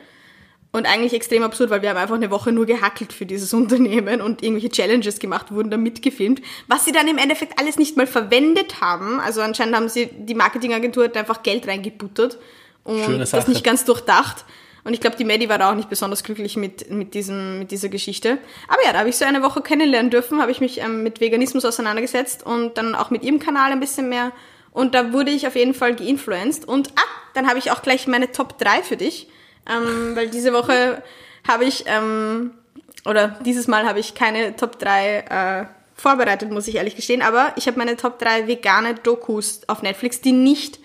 Und eigentlich extrem absurd, weil wir haben einfach eine Woche nur gehackelt für dieses Unternehmen und irgendwelche Challenges gemacht, wurden da mitgefilmt, was sie dann im Endeffekt alles nicht mal verwendet haben. Also anscheinend haben sie, die Marketingagentur hat einfach Geld reingebuttert und das nicht ganz durchdacht. Und ich glaube, die Maddie war da auch nicht besonders glücklich mit, mit, diesem, mit dieser Geschichte. Aber ja, da habe ich so eine Woche kennenlernen dürfen, habe ich mich ähm, mit Veganismus auseinandergesetzt und dann auch mit ihrem Kanal ein bisschen mehr. Und da wurde ich auf jeden Fall geinfluenced. Und ah, dann habe ich auch gleich meine Top 3 für dich. Ähm, weil diese Woche habe ich, ähm, oder dieses Mal habe ich keine Top 3 äh, vorbereitet, muss ich ehrlich gestehen. Aber ich habe meine Top 3 vegane Dokus auf Netflix, die nicht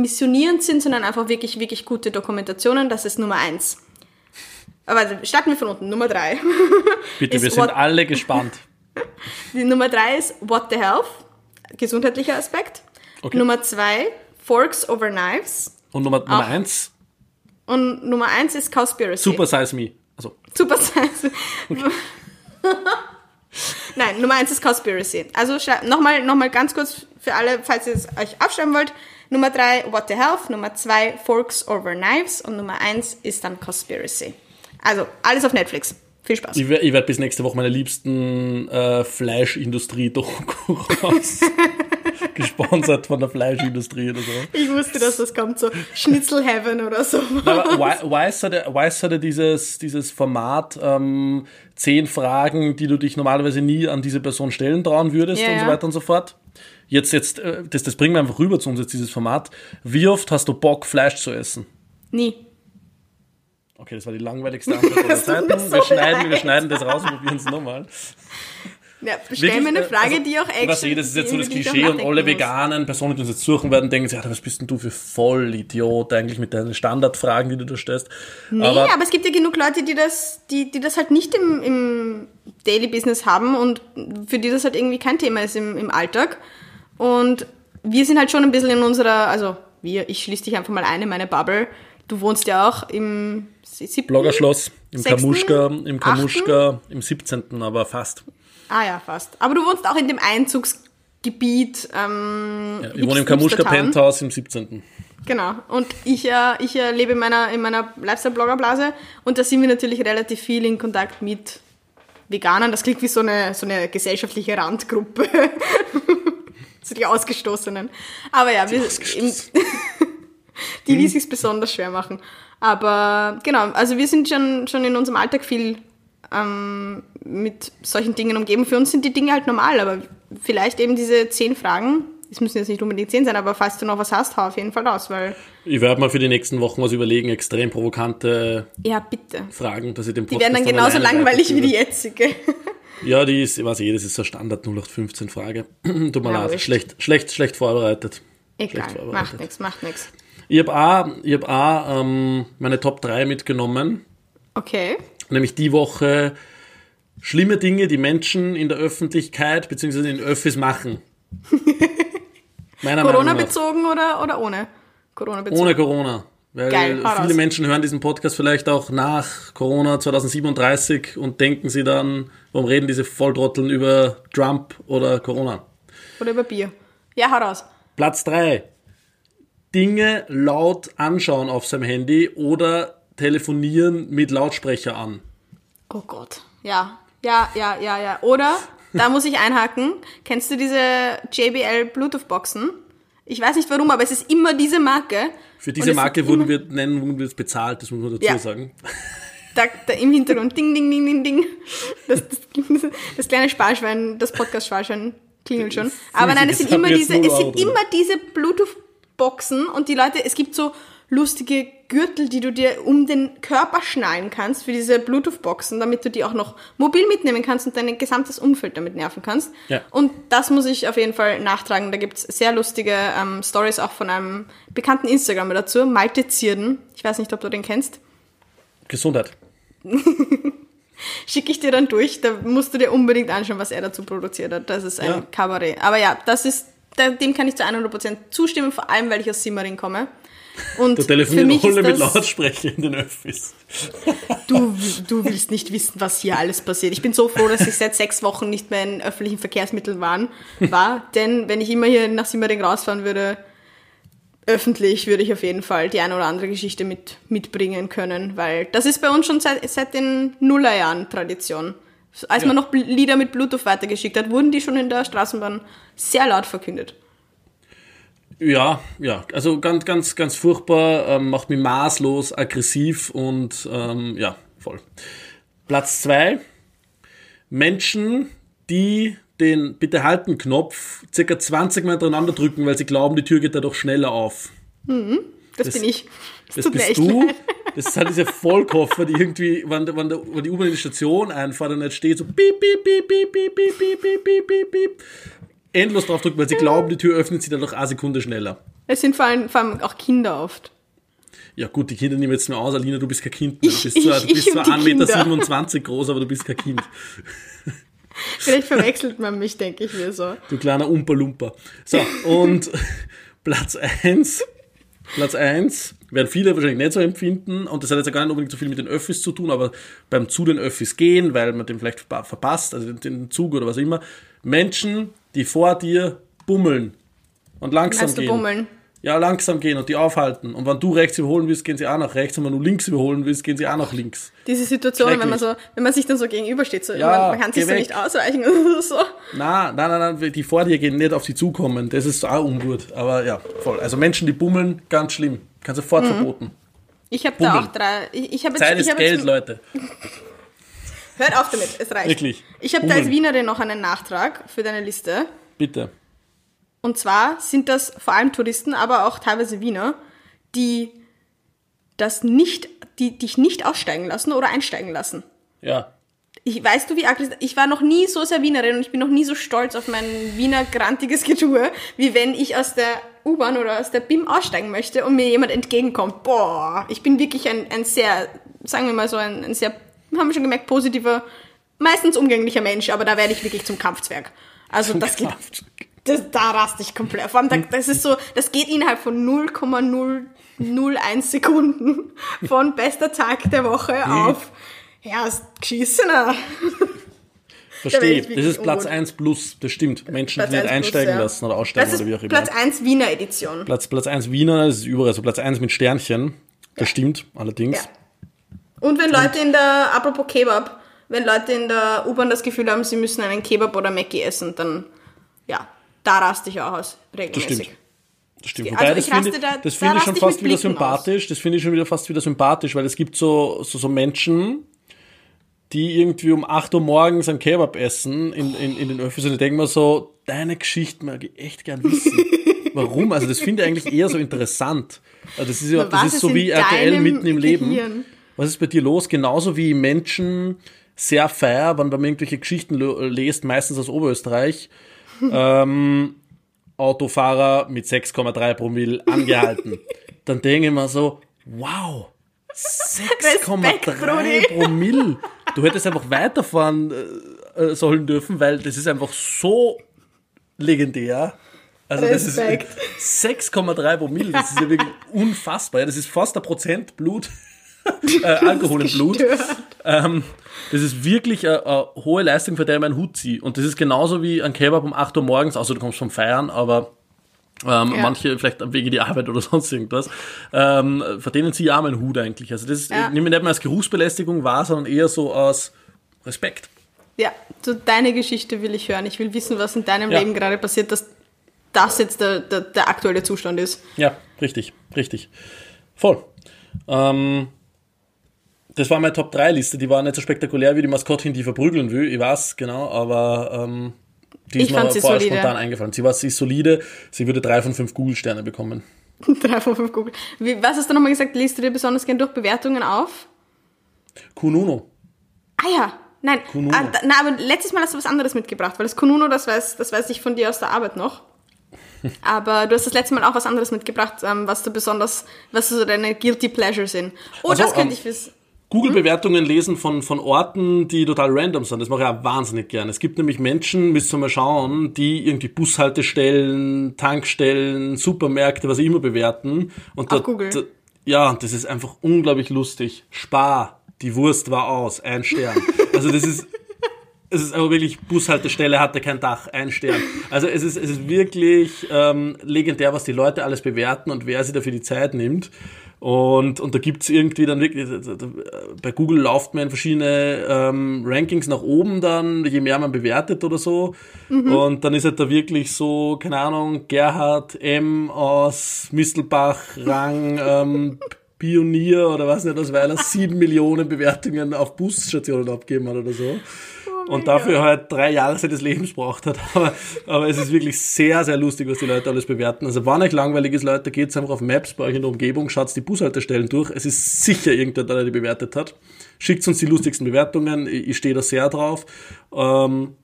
missionierend sind, sondern einfach wirklich, wirklich gute Dokumentationen. Das ist Nummer eins. Aber also, starten wir von unten. Nummer drei. Bitte, wir sind alle gespannt. Die Nummer drei ist What the Health, gesundheitlicher Aspekt. Okay. Nummer zwei, Forks over Knives. Und Nummer, Nummer Auch. eins, Und Nummer eins ist Cowspiracy. Super Size Me. Also, Super Science. Nein, Nummer eins ist Conspiracy. Also nochmal noch mal ganz kurz für alle, falls ihr es euch aufschreiben wollt. Nummer drei, What the Health. Nummer zwei, Forks over Knives. Und Nummer eins ist dann Conspiracy. Also, alles auf Netflix. Viel Spaß. ich, wer- ich werde bis nächste Woche meine liebsten äh, Fleischindustrie-Doku raus. Gesponsert von der Fleischindustrie oder so. Ich wusste, dass das kommt, so Schnitzel Heaven oder so. Wise hatte, Wise hatte dieses, dieses Format, ähm, zehn Fragen, die du dich normalerweise nie an diese Person stellen trauen würdest Ja, und so weiter und so fort. Jetzt, jetzt, äh, das, das bringen wir einfach rüber zu uns jetzt, dieses Format. Wie oft hast du Bock, Fleisch zu essen? Nie. Okay, das war die langweiligste Antwort aller tut Zeiten. so wir, schneiden, wir schneiden das raus und probieren es nochmal. Ja, stell mir eine äh, Frage, also, die auch echt. Was eh, das ist jetzt so das ich Klischee und alle veganen Personen, die uns jetzt suchen werden, denken sich, ja, was bist denn du für Vollidiot eigentlich mit deinen Standardfragen, die du da stellst. Nee, aber, es gibt ja genug Leute, die das, die, die das halt nicht im, im Daily Business haben und für die das halt irgendwie kein Thema ist im, im Alltag. Und wir sind halt schon ein bisschen in unserer, also wir, ich schließe dich einfach mal ein in meine Bubble. Du wohnst ja auch im siebten? Bloggerschloss, im Sechsten? Kamuschka, im? Kamuschka, im 17., aber fast. Ah ja, fast. Aber du wohnst auch in dem Einzugsgebiet. Ähm, Ja, ich wohne im Kamuschka. Penthouse im 17. Genau. Und ich, äh, ich äh, lebe in meiner, in meiner Lifestyle-Blogger-Blase und da sind wir natürlich relativ viel in Kontakt mit Veganern. Das klingt wie so eine, so eine gesellschaftliche Randgruppe. so die Ausgestoßenen. Aber ja, wir, im, die, die sich besonders schwer machen. Aber genau, also wir sind schon, schon in unserem Alltag viel ähm, mit solchen Dingen umgeben. Für uns sind die Dinge halt normal, aber vielleicht eben diese zehn Fragen, es müssen jetzt nicht unbedingt zehn sein, aber falls du noch was hast, hau auf jeden Fall raus, weil, Ich werde mal für die nächsten Wochen was überlegen, extrem provokante ja, bitte. Fragen, dass ich den Die Podcast werden dann genauso langweilig wie die jetzige. Ja, die ist, ich weiß eh, das ist so Standard 0815 Frage. Tut mir leid, schlecht, schlecht, schlecht vorbereitet. Egal, Schlecht macht vorbereitet. nichts, macht nichts. Ich habe auch, ich hab auch ähm, meine Top 3 mitgenommen. Okay. Nämlich die Woche schlimme Dinge, die Menschen in der Öffentlichkeit bzw. in Öffis machen. Corona-bezogen oder, oder ohne? Corona-bezogen. Ohne Corona. Weil Geil, viele raus. Menschen hören diesen Podcast vielleicht auch nach Corona 2037 und denken sie dann, warum reden diese Volltrotteln über Trump oder Corona? Oder über Bier. Ja, hau raus. Platz 3. Dinge laut anschauen auf seinem Handy oder telefonieren mit Lautsprecher an. Oh Gott. Ja, ja, ja, ja, ja. Oder, da muss ich einhaken, kennst du diese JBL Bluetooth-Boxen? Ich weiß nicht warum, aber es ist immer diese Marke. Für diese es Marke wurden wir, nennen, wurden wir bezahlt, das muss man dazu Ja. sagen. Da, da im Hintergrund, ding, ding, ding, ding, ding. Das, das, das kleine Sparschwein, das Podcast-Sparschwein klingelt schon. Aber nein, es sind immer diese, es sind immer diese Bluetooth-Boxen und die Leute, es gibt so lustige Gürtel, die du dir um den Körper schnallen kannst für diese Bluetooth-Boxen, damit du die auch noch mobil mitnehmen kannst und dein gesamtes Umfeld damit nerven kannst. Ja. Und das muss ich auf jeden Fall nachtragen. Da gibt's sehr lustige ähm, Stories auch von einem bekannten Instagramer dazu, Malte Zierden. Ich weiß nicht, ob du den kennst. Gesundheit. schicke ich dir dann durch. Da musst du dir unbedingt anschauen, was er dazu produziert hat. Das ist ein Ja. Kabarett. Aber ja, das ist, dem kann ich zu 100% zustimmen, vor allem, weil ich aus Simmering komme. Und Da für telefonieren mich alle mit Lautsprecher in den Öffis. du, du willst nicht wissen, was hier alles passiert. Ich bin so froh, dass ich seit sechs Wochen nicht mehr in öffentlichen Verkehrsmitteln waren, war. Denn wenn ich immer hier nach Simmering rausfahren würde, öffentlich, würde ich auf jeden Fall die eine oder andere Geschichte mit, mitbringen können, weil das ist bei uns schon seit, seit den Nullerjahren Tradition. Als Ja. man noch Lieder mit Bluetooth weitergeschickt hat, wurden die schon in der Straßenbahn sehr laut verkündet. Ja, ja, also ganz, ganz, ganz furchtbar, ähm, macht mich maßlos aggressiv und ähm, ja, voll. Platz zwei Menschen, die den Bitte halten Knopf circa 20 Mal hintereinander drücken, weil sie glauben, die Tür geht dadurch schneller auf. Das, bin ich. Das mir bist du. leid. Das sind diese Vollkoffer, die irgendwie, wenn, wenn, der, wenn die U-Bahn in die Station einfahrt und nicht steht, so piep, piep, piep, piep, piep, piep, piep, piep, piep, piep, endlos draufdrücken, weil sie glauben, die Tür öffnet sich dadurch eine Sekunde schneller. Es sind vor allem, vor allem auch Kinder oft. Ja gut, die Kinder nehmen jetzt nur aus, Alina, du bist kein Kind. mehr. Du bist zwar, ich- du bist zwar und die 1,27 Meter groß, aber du bist kein Kind. Vielleicht verwechselt man mich, denke ich mir so. Du kleiner Umpa-Lumpa. So, und Platz 1. Platz 1 werden viele wahrscheinlich nicht so empfinden und das hat jetzt ja gar nicht unbedingt so viel mit den Öffis zu tun, aber beim zu den Öffis gehen, weil man den vielleicht verpa- verpasst, also den- den Zug oder was auch immer, Menschen, die vor dir bummeln und langsam du gehen. bummeln? Ja, langsam gehen und die aufhalten. Und wenn du rechts überholen willst, gehen sie auch nach rechts und wenn du links überholen willst, gehen sie auch nach links. Diese Situation, wenn man so, wenn man sich dann so gegenübersteht, so, Ja, man, man kann sich geh so weg. nicht ausweichen so. Na, nein, nein, nein, die vor dir gehen nicht auf die zukommen. Das ist auch ungut. Aber ja, voll. Also Menschen, die bummeln, ganz schlimm. Kann sofort verboten. Ich habe da auch drei. Ich, ich habe jetzt, Zeit ich ist hab Geld, jetzt, Leute. Hört auf damit, es reicht. Wirklich. Ich habe da als. Wienerin noch einen Nachtrag für deine Liste. Bitte. Und zwar sind das vor allem Touristen, aber auch teilweise Wiener, die das nicht, die dich nicht aussteigen lassen oder einsteigen lassen. Ja. Ich, weißt du, wie aggressiv, ich war noch nie so sehr Wienerin und ich bin noch nie so stolz auf mein Wiener grantiges Getue, wie wenn ich aus der U-Bahn oder aus der BIM aussteigen möchte und mir jemand entgegenkommt. Boah, ich bin wirklich ein, ein sehr, sagen wir mal so, ein, ein sehr, haben wir schon gemerkt, positiver, meistens umgänglicher Mensch, aber da werde ich wirklich zum Kampfzwerg. Also das geht, das, da raste ich komplett. Vor allem, da, das ist so, das geht innerhalb von 0,001 Sekunden von bester Tag der Woche auf, ja, geschissener. Verstehe. ich Das ist Platz ungut. 1 plus. Das stimmt. Menschen, Platz die nicht 1 plus, einsteigen ja. lassen oder aussteigen Das oder wie auch immer. Platz 1 Wiener Edition. Platz, Platz 1 Wiener, das ist überall so. Platz 1 mit Sternchen. Das stimmt, allerdings. Ja. Und wenn Leute in der, apropos Kebab, wenn Leute in der U-Bahn das Gefühl haben, sie müssen einen Kebab oder Mackie essen, dann, ja, da raste ich auch aus, Das regelmäßig. stimmt. Das stimmt. Also Wobei, das ich finde da- das da finde ich schon fast wieder Blicken sympathisch. Das finde ich schon wieder fast wieder sympathisch, weil es gibt so, so, so Menschen, die irgendwie um 8 Uhr morgens ein Kebab essen in, in, in den Öffis und ich denke mir so, deine Geschichte mag ich echt gern wissen. Warum? Also das finde ich eigentlich eher so interessant. Also das ist ja, das ist so wie RTL mitten im Leben. Was ist bei dir los? Genauso wie Menschen sehr fair, wenn man irgendwelche Geschichten lest, meistens aus Oberösterreich, ähm, Autofahrer mit 6,3 Promille angehalten. Dann denke ich mir so, wow, 6,3 Promille. Du hättest einfach weiterfahren äh, sollen dürfen, weil das ist einfach so legendär. Also Respekt. das ist 6,3 Promille, das ist ja wirklich unfassbar. Ja, das ist fast ein Prozent Blut, äh, Alkohol im Blut. Ähm, das ist wirklich eine, eine, hohe Leistung, für die ich meinen Hut ziehe. Und das ist genauso wie ein Kebab um 8 Uhr morgens, außer du kommst vom Feiern, aber ähm, ja. manche vielleicht wegen die Arbeit oder sonst irgendwas, ähm, verdienen sie ja meinen Hut eigentlich. Also das ja. nehme ich nicht mehr als Geruchsbelästigung wahr, sondern eher so aus Respekt. Ja, so deine Geschichte will ich hören. Ich will wissen, was in deinem ja. Leben gerade passiert, dass das jetzt der, der, der aktuelle Zustand ist. Ja, richtig, richtig. Voll. Ähm, das war meine Top-3-Liste. Die war nicht so spektakulär wie die Maskottin, die verprügeln will. Ich weiß, genau, aber ähm, die ist ich mir vorher solide. spontan eingefallen. Sie war sie ist solide. Sie würde drei von fünf Google-Sterne bekommen. drei von fünf Google. Wie, was hast du nochmal gesagt? Liest du dir besonders gern durch Bewertungen auf? Kununo. Ah ja, nein. Kununo. Ah, na, aber letztes Mal hast du was anderes mitgebracht, weil das Kununo, das weiß, das weiß ich von dir aus der Arbeit noch. Aber du hast das letzte Mal auch was anderes mitgebracht, ähm, was du besonders, was so deine Guilty Pleasure sind. Oh, also, das könnte ähm, ich wissen. Google-Bewertungen lesen von, von Orten, die total random sind. Das mache ich auch wahnsinnig gerne. Es gibt nämlich Menschen, müsst ihr mal schauen, die irgendwie Bushaltestellen, Tankstellen, Supermärkte, was immer bewerten. Und Google. Da, ja, das ist einfach unglaublich lustig. Spar, die Wurst war aus, ein Stern. Also das ist es ist aber wirklich, Bushaltestelle hatte kein Dach, ein Stern. Also es ist, es ist wirklich ähm, legendär, was die Leute alles bewerten und wer sich dafür die Zeit nimmt. Und, und da gibt's irgendwie dann wirklich, bei Google läuft man in verschiedene ähm, Rankings nach oben dann, je mehr man bewertet oder so. Mhm. Und dann ist halt da wirklich so, keine Ahnung, Gerhard M. aus Mistelbach, Rang, ähm, Pionier oder was nicht, weil er sieben Millionen Bewertungen auf Busstationen abgeben hat oder so und dafür halt drei Jahre seines Lebens braucht hat. Aber, aber es ist wirklich sehr, sehr lustig, was die Leute alles bewerten. Also wenn euch langweilig ist, Leute, geht einfach auf Maps bei euch in der Umgebung, schaut die Bushaltestellen durch. Es ist sicher irgendwer, der die bewertet hat. Schickt uns die lustigsten Bewertungen. Ich, ich stehe da sehr drauf. Ähm,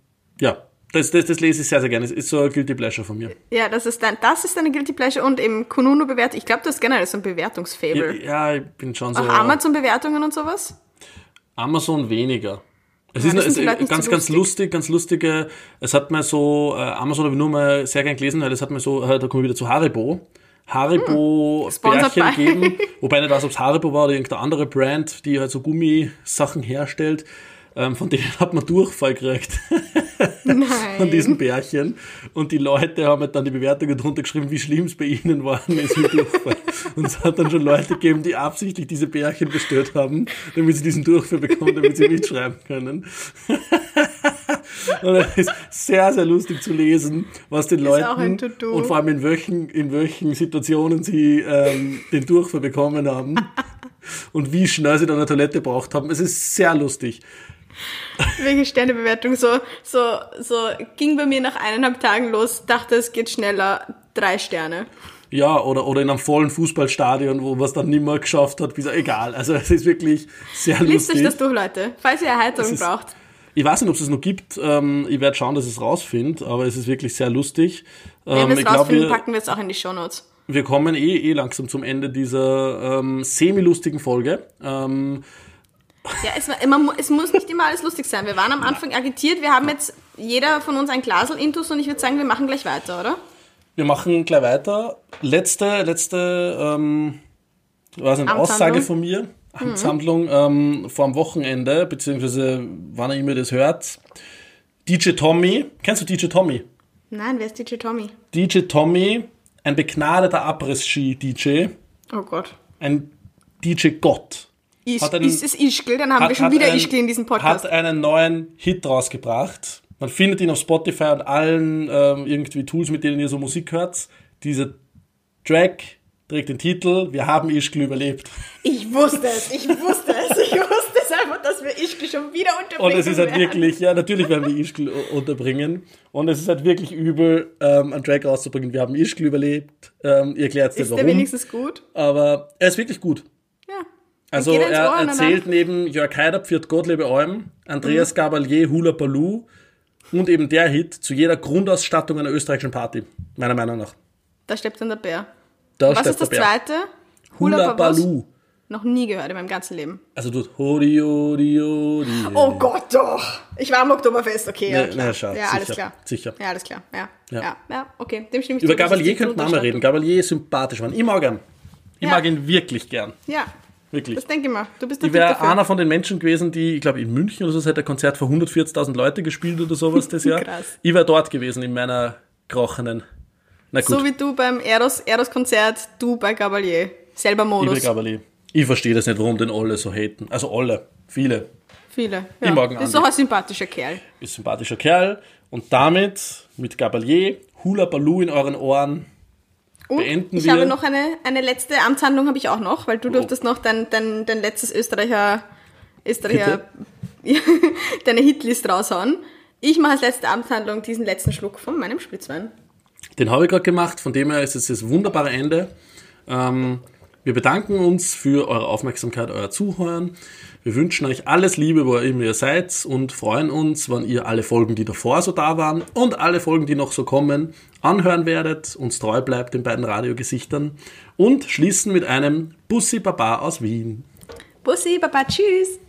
ja, das, das, das lese ich sehr, sehr gerne. Das ist so ein Guilty Pleasure von mir. Ja, das ist dein, das ist deine Guilty Pleasure und im Kununu bewertet. Ich glaube, du hast generell so ein Bewertungsfable. Ja, ja, ich bin schon so. Auch Amazon-Bewertungen und sowas? Amazon weniger. Es ja, ist, es ganz, ganz lustig, ganz lustige, es hat mir so, äh, Amazon habe ich nur mal sehr gern gelesen, weil es hat mir so, äh, da kommen wir wieder zu Haribo. Haribo hm, Bärchen geben, wobei ich nicht weiß, ob es Haribo war oder irgendeine andere Brand, die halt so Gummisachen herstellt. Ähm, von denen hat man Durchfall gekriegt. Nein. von diesen Bärchen. Und die Leute haben halt dann die Bewertungen drunter geschrieben, wie schlimm es bei ihnen war mit diesem Durchfall. Und es hat dann schon Leute gegeben, die absichtlich diese Bärchen bestört haben, damit sie diesen Durchfall bekommen, damit sie mitschreiben können. und es ist sehr, sehr lustig zu lesen, was den Leuten und vor allem in welchen, in welchen Situationen sie ähm, den Durchfall bekommen haben und wie schnell sie dann eine Toilette braucht haben. Es ist sehr lustig. Welche Sternebewertung? So, so, so ging bei mir nach eineinhalb Tagen los, dachte es geht schneller, drei Sterne. Ja, oder, oder in einem vollen Fußballstadion, wo man es dann nicht mehr geschafft hat, bis egal. Also es ist wirklich sehr Liest lustig. Liest euch das durch, Leute, falls ihr Erheiterung ist, braucht. Ich weiß nicht, ob es es noch gibt. Ähm, ich werde schauen, dass ich es rausfinde, aber es ist wirklich sehr lustig. Wenn wir es ähm, rausfinden, glaub, packen wir es auch in die Shownotes. Wir kommen eh, eh langsam zum Ende dieser ähm, semi-lustigen Folge. Ähm, ja, es, immer, es muss nicht immer alles lustig sein. Wir waren am Anfang agitiert, wir haben jetzt jeder von uns ein Glasel intus und ich würde sagen, wir machen gleich weiter, oder? Wir machen gleich weiter. Letzte, letzte ähm, was eine Aussage von mir, Amtshandlung mhm. ähm, vor dem Wochenende, beziehungsweise wann ihr immer das hört. DJ Tommy, kennst du DJ Tommy? Nein, wer ist DJ Tommy? DJ Tommy, ein begnadeter Abriss-Ski-DJ. Oh Gott. Ein DJ-Gott. Is, einen, ist es Ischgl? Dann haben hat, wir schon wieder einen, Ischgl in diesem Podcast. Hat einen neuen Hit rausgebracht. Man findet ihn auf Spotify und allen ähm, irgendwie Tools, mit denen ihr so Musik hört. Dieser Track trägt den Titel Wir haben Ischgl überlebt. Ich wusste es, ich wusste es, ich wusste es einfach, dass wir Ischgl schon wieder unterbringen Und es ist halt werden. wirklich, ja, natürlich werden wir Ischgl unterbringen. Und es ist halt wirklich übel, ähm, einen Track rauszubringen. Wir haben Ischgl überlebt. Ähm, ihr erklärt nicht Ist der warum. wenigstens gut? Aber er ist wirklich gut. Ja. Also er er erzählt neben Jörg Haider, Pfirt Gottlebe Alm, Mhm. Andreas Gabalier, Hula Baloo und eben der Hit zu jeder Grundausstattung einer österreichischen Party. Meiner Meinung nach. Da steppt dann der Bär. Da Was ist das zweite? Hula was? Baloo. Noch nie gehört in meinem ganzen Leben. Also du Hodi, Hodi, Hodi. Oh Gott, doch. Ich war am Oktoberfest, okay. Ja, Nee, klar. nee, schau, ja alles sicher, klar. sicher. Ja, alles klar. Ja, Ja. ja. ja, okay. Dem stimme ich Über Gabalier könnten wir mal reden. Gabalier ist sympathisch, Mann. Ich mag ihn. Ich Ja. mag ihn wirklich gern. Ja, Wirklich. das denke ich mal. Du bist der Ich wäre einer von den Menschen gewesen, die, ich glaube, in München oder so, hat ein Konzert für 140.000 Leute gespielt oder sowas das Jahr. Krass. Ich wäre dort gewesen in meiner krochenen. Na gut, So wie du beim Eros, Eros-Konzert, du bei Gabalier. Selber ich will Modus. Gabalier. Ich verstehe das nicht, warum den alle so haten. Also alle, viele. Viele. Ich Ja. mag ihn ist doch ein sympathischer Kerl. Ist ein sympathischer Kerl. Und damit, mit Gabalier, Hula Baloo in euren Ohren, Und Beenden ich wir- habe noch eine, eine letzte Amtshandlung habe ich auch noch, weil du durftest noch dein, dein, dein letztes Österreicher, Österreicher, deine Hitlist raushauen. Ich mache als letzte Amtshandlung diesen letzten Schluck von meinem Spritzwein. Den habe ich gerade gemacht, von dem her ist es das wunderbare Ende. Ähm, wir bedanken uns für eure Aufmerksamkeit, euer Zuhören. Wir wünschen euch alles Liebe, wo immer ihr seid und freuen uns, wenn ihr alle Folgen, die davor so da waren und alle Folgen, die noch so kommen, anhören werdet, uns treu bleibt den beiden Radiogesichtern und schließen mit einem Bussi Baba aus Wien. Bussi, Baba, tschüss.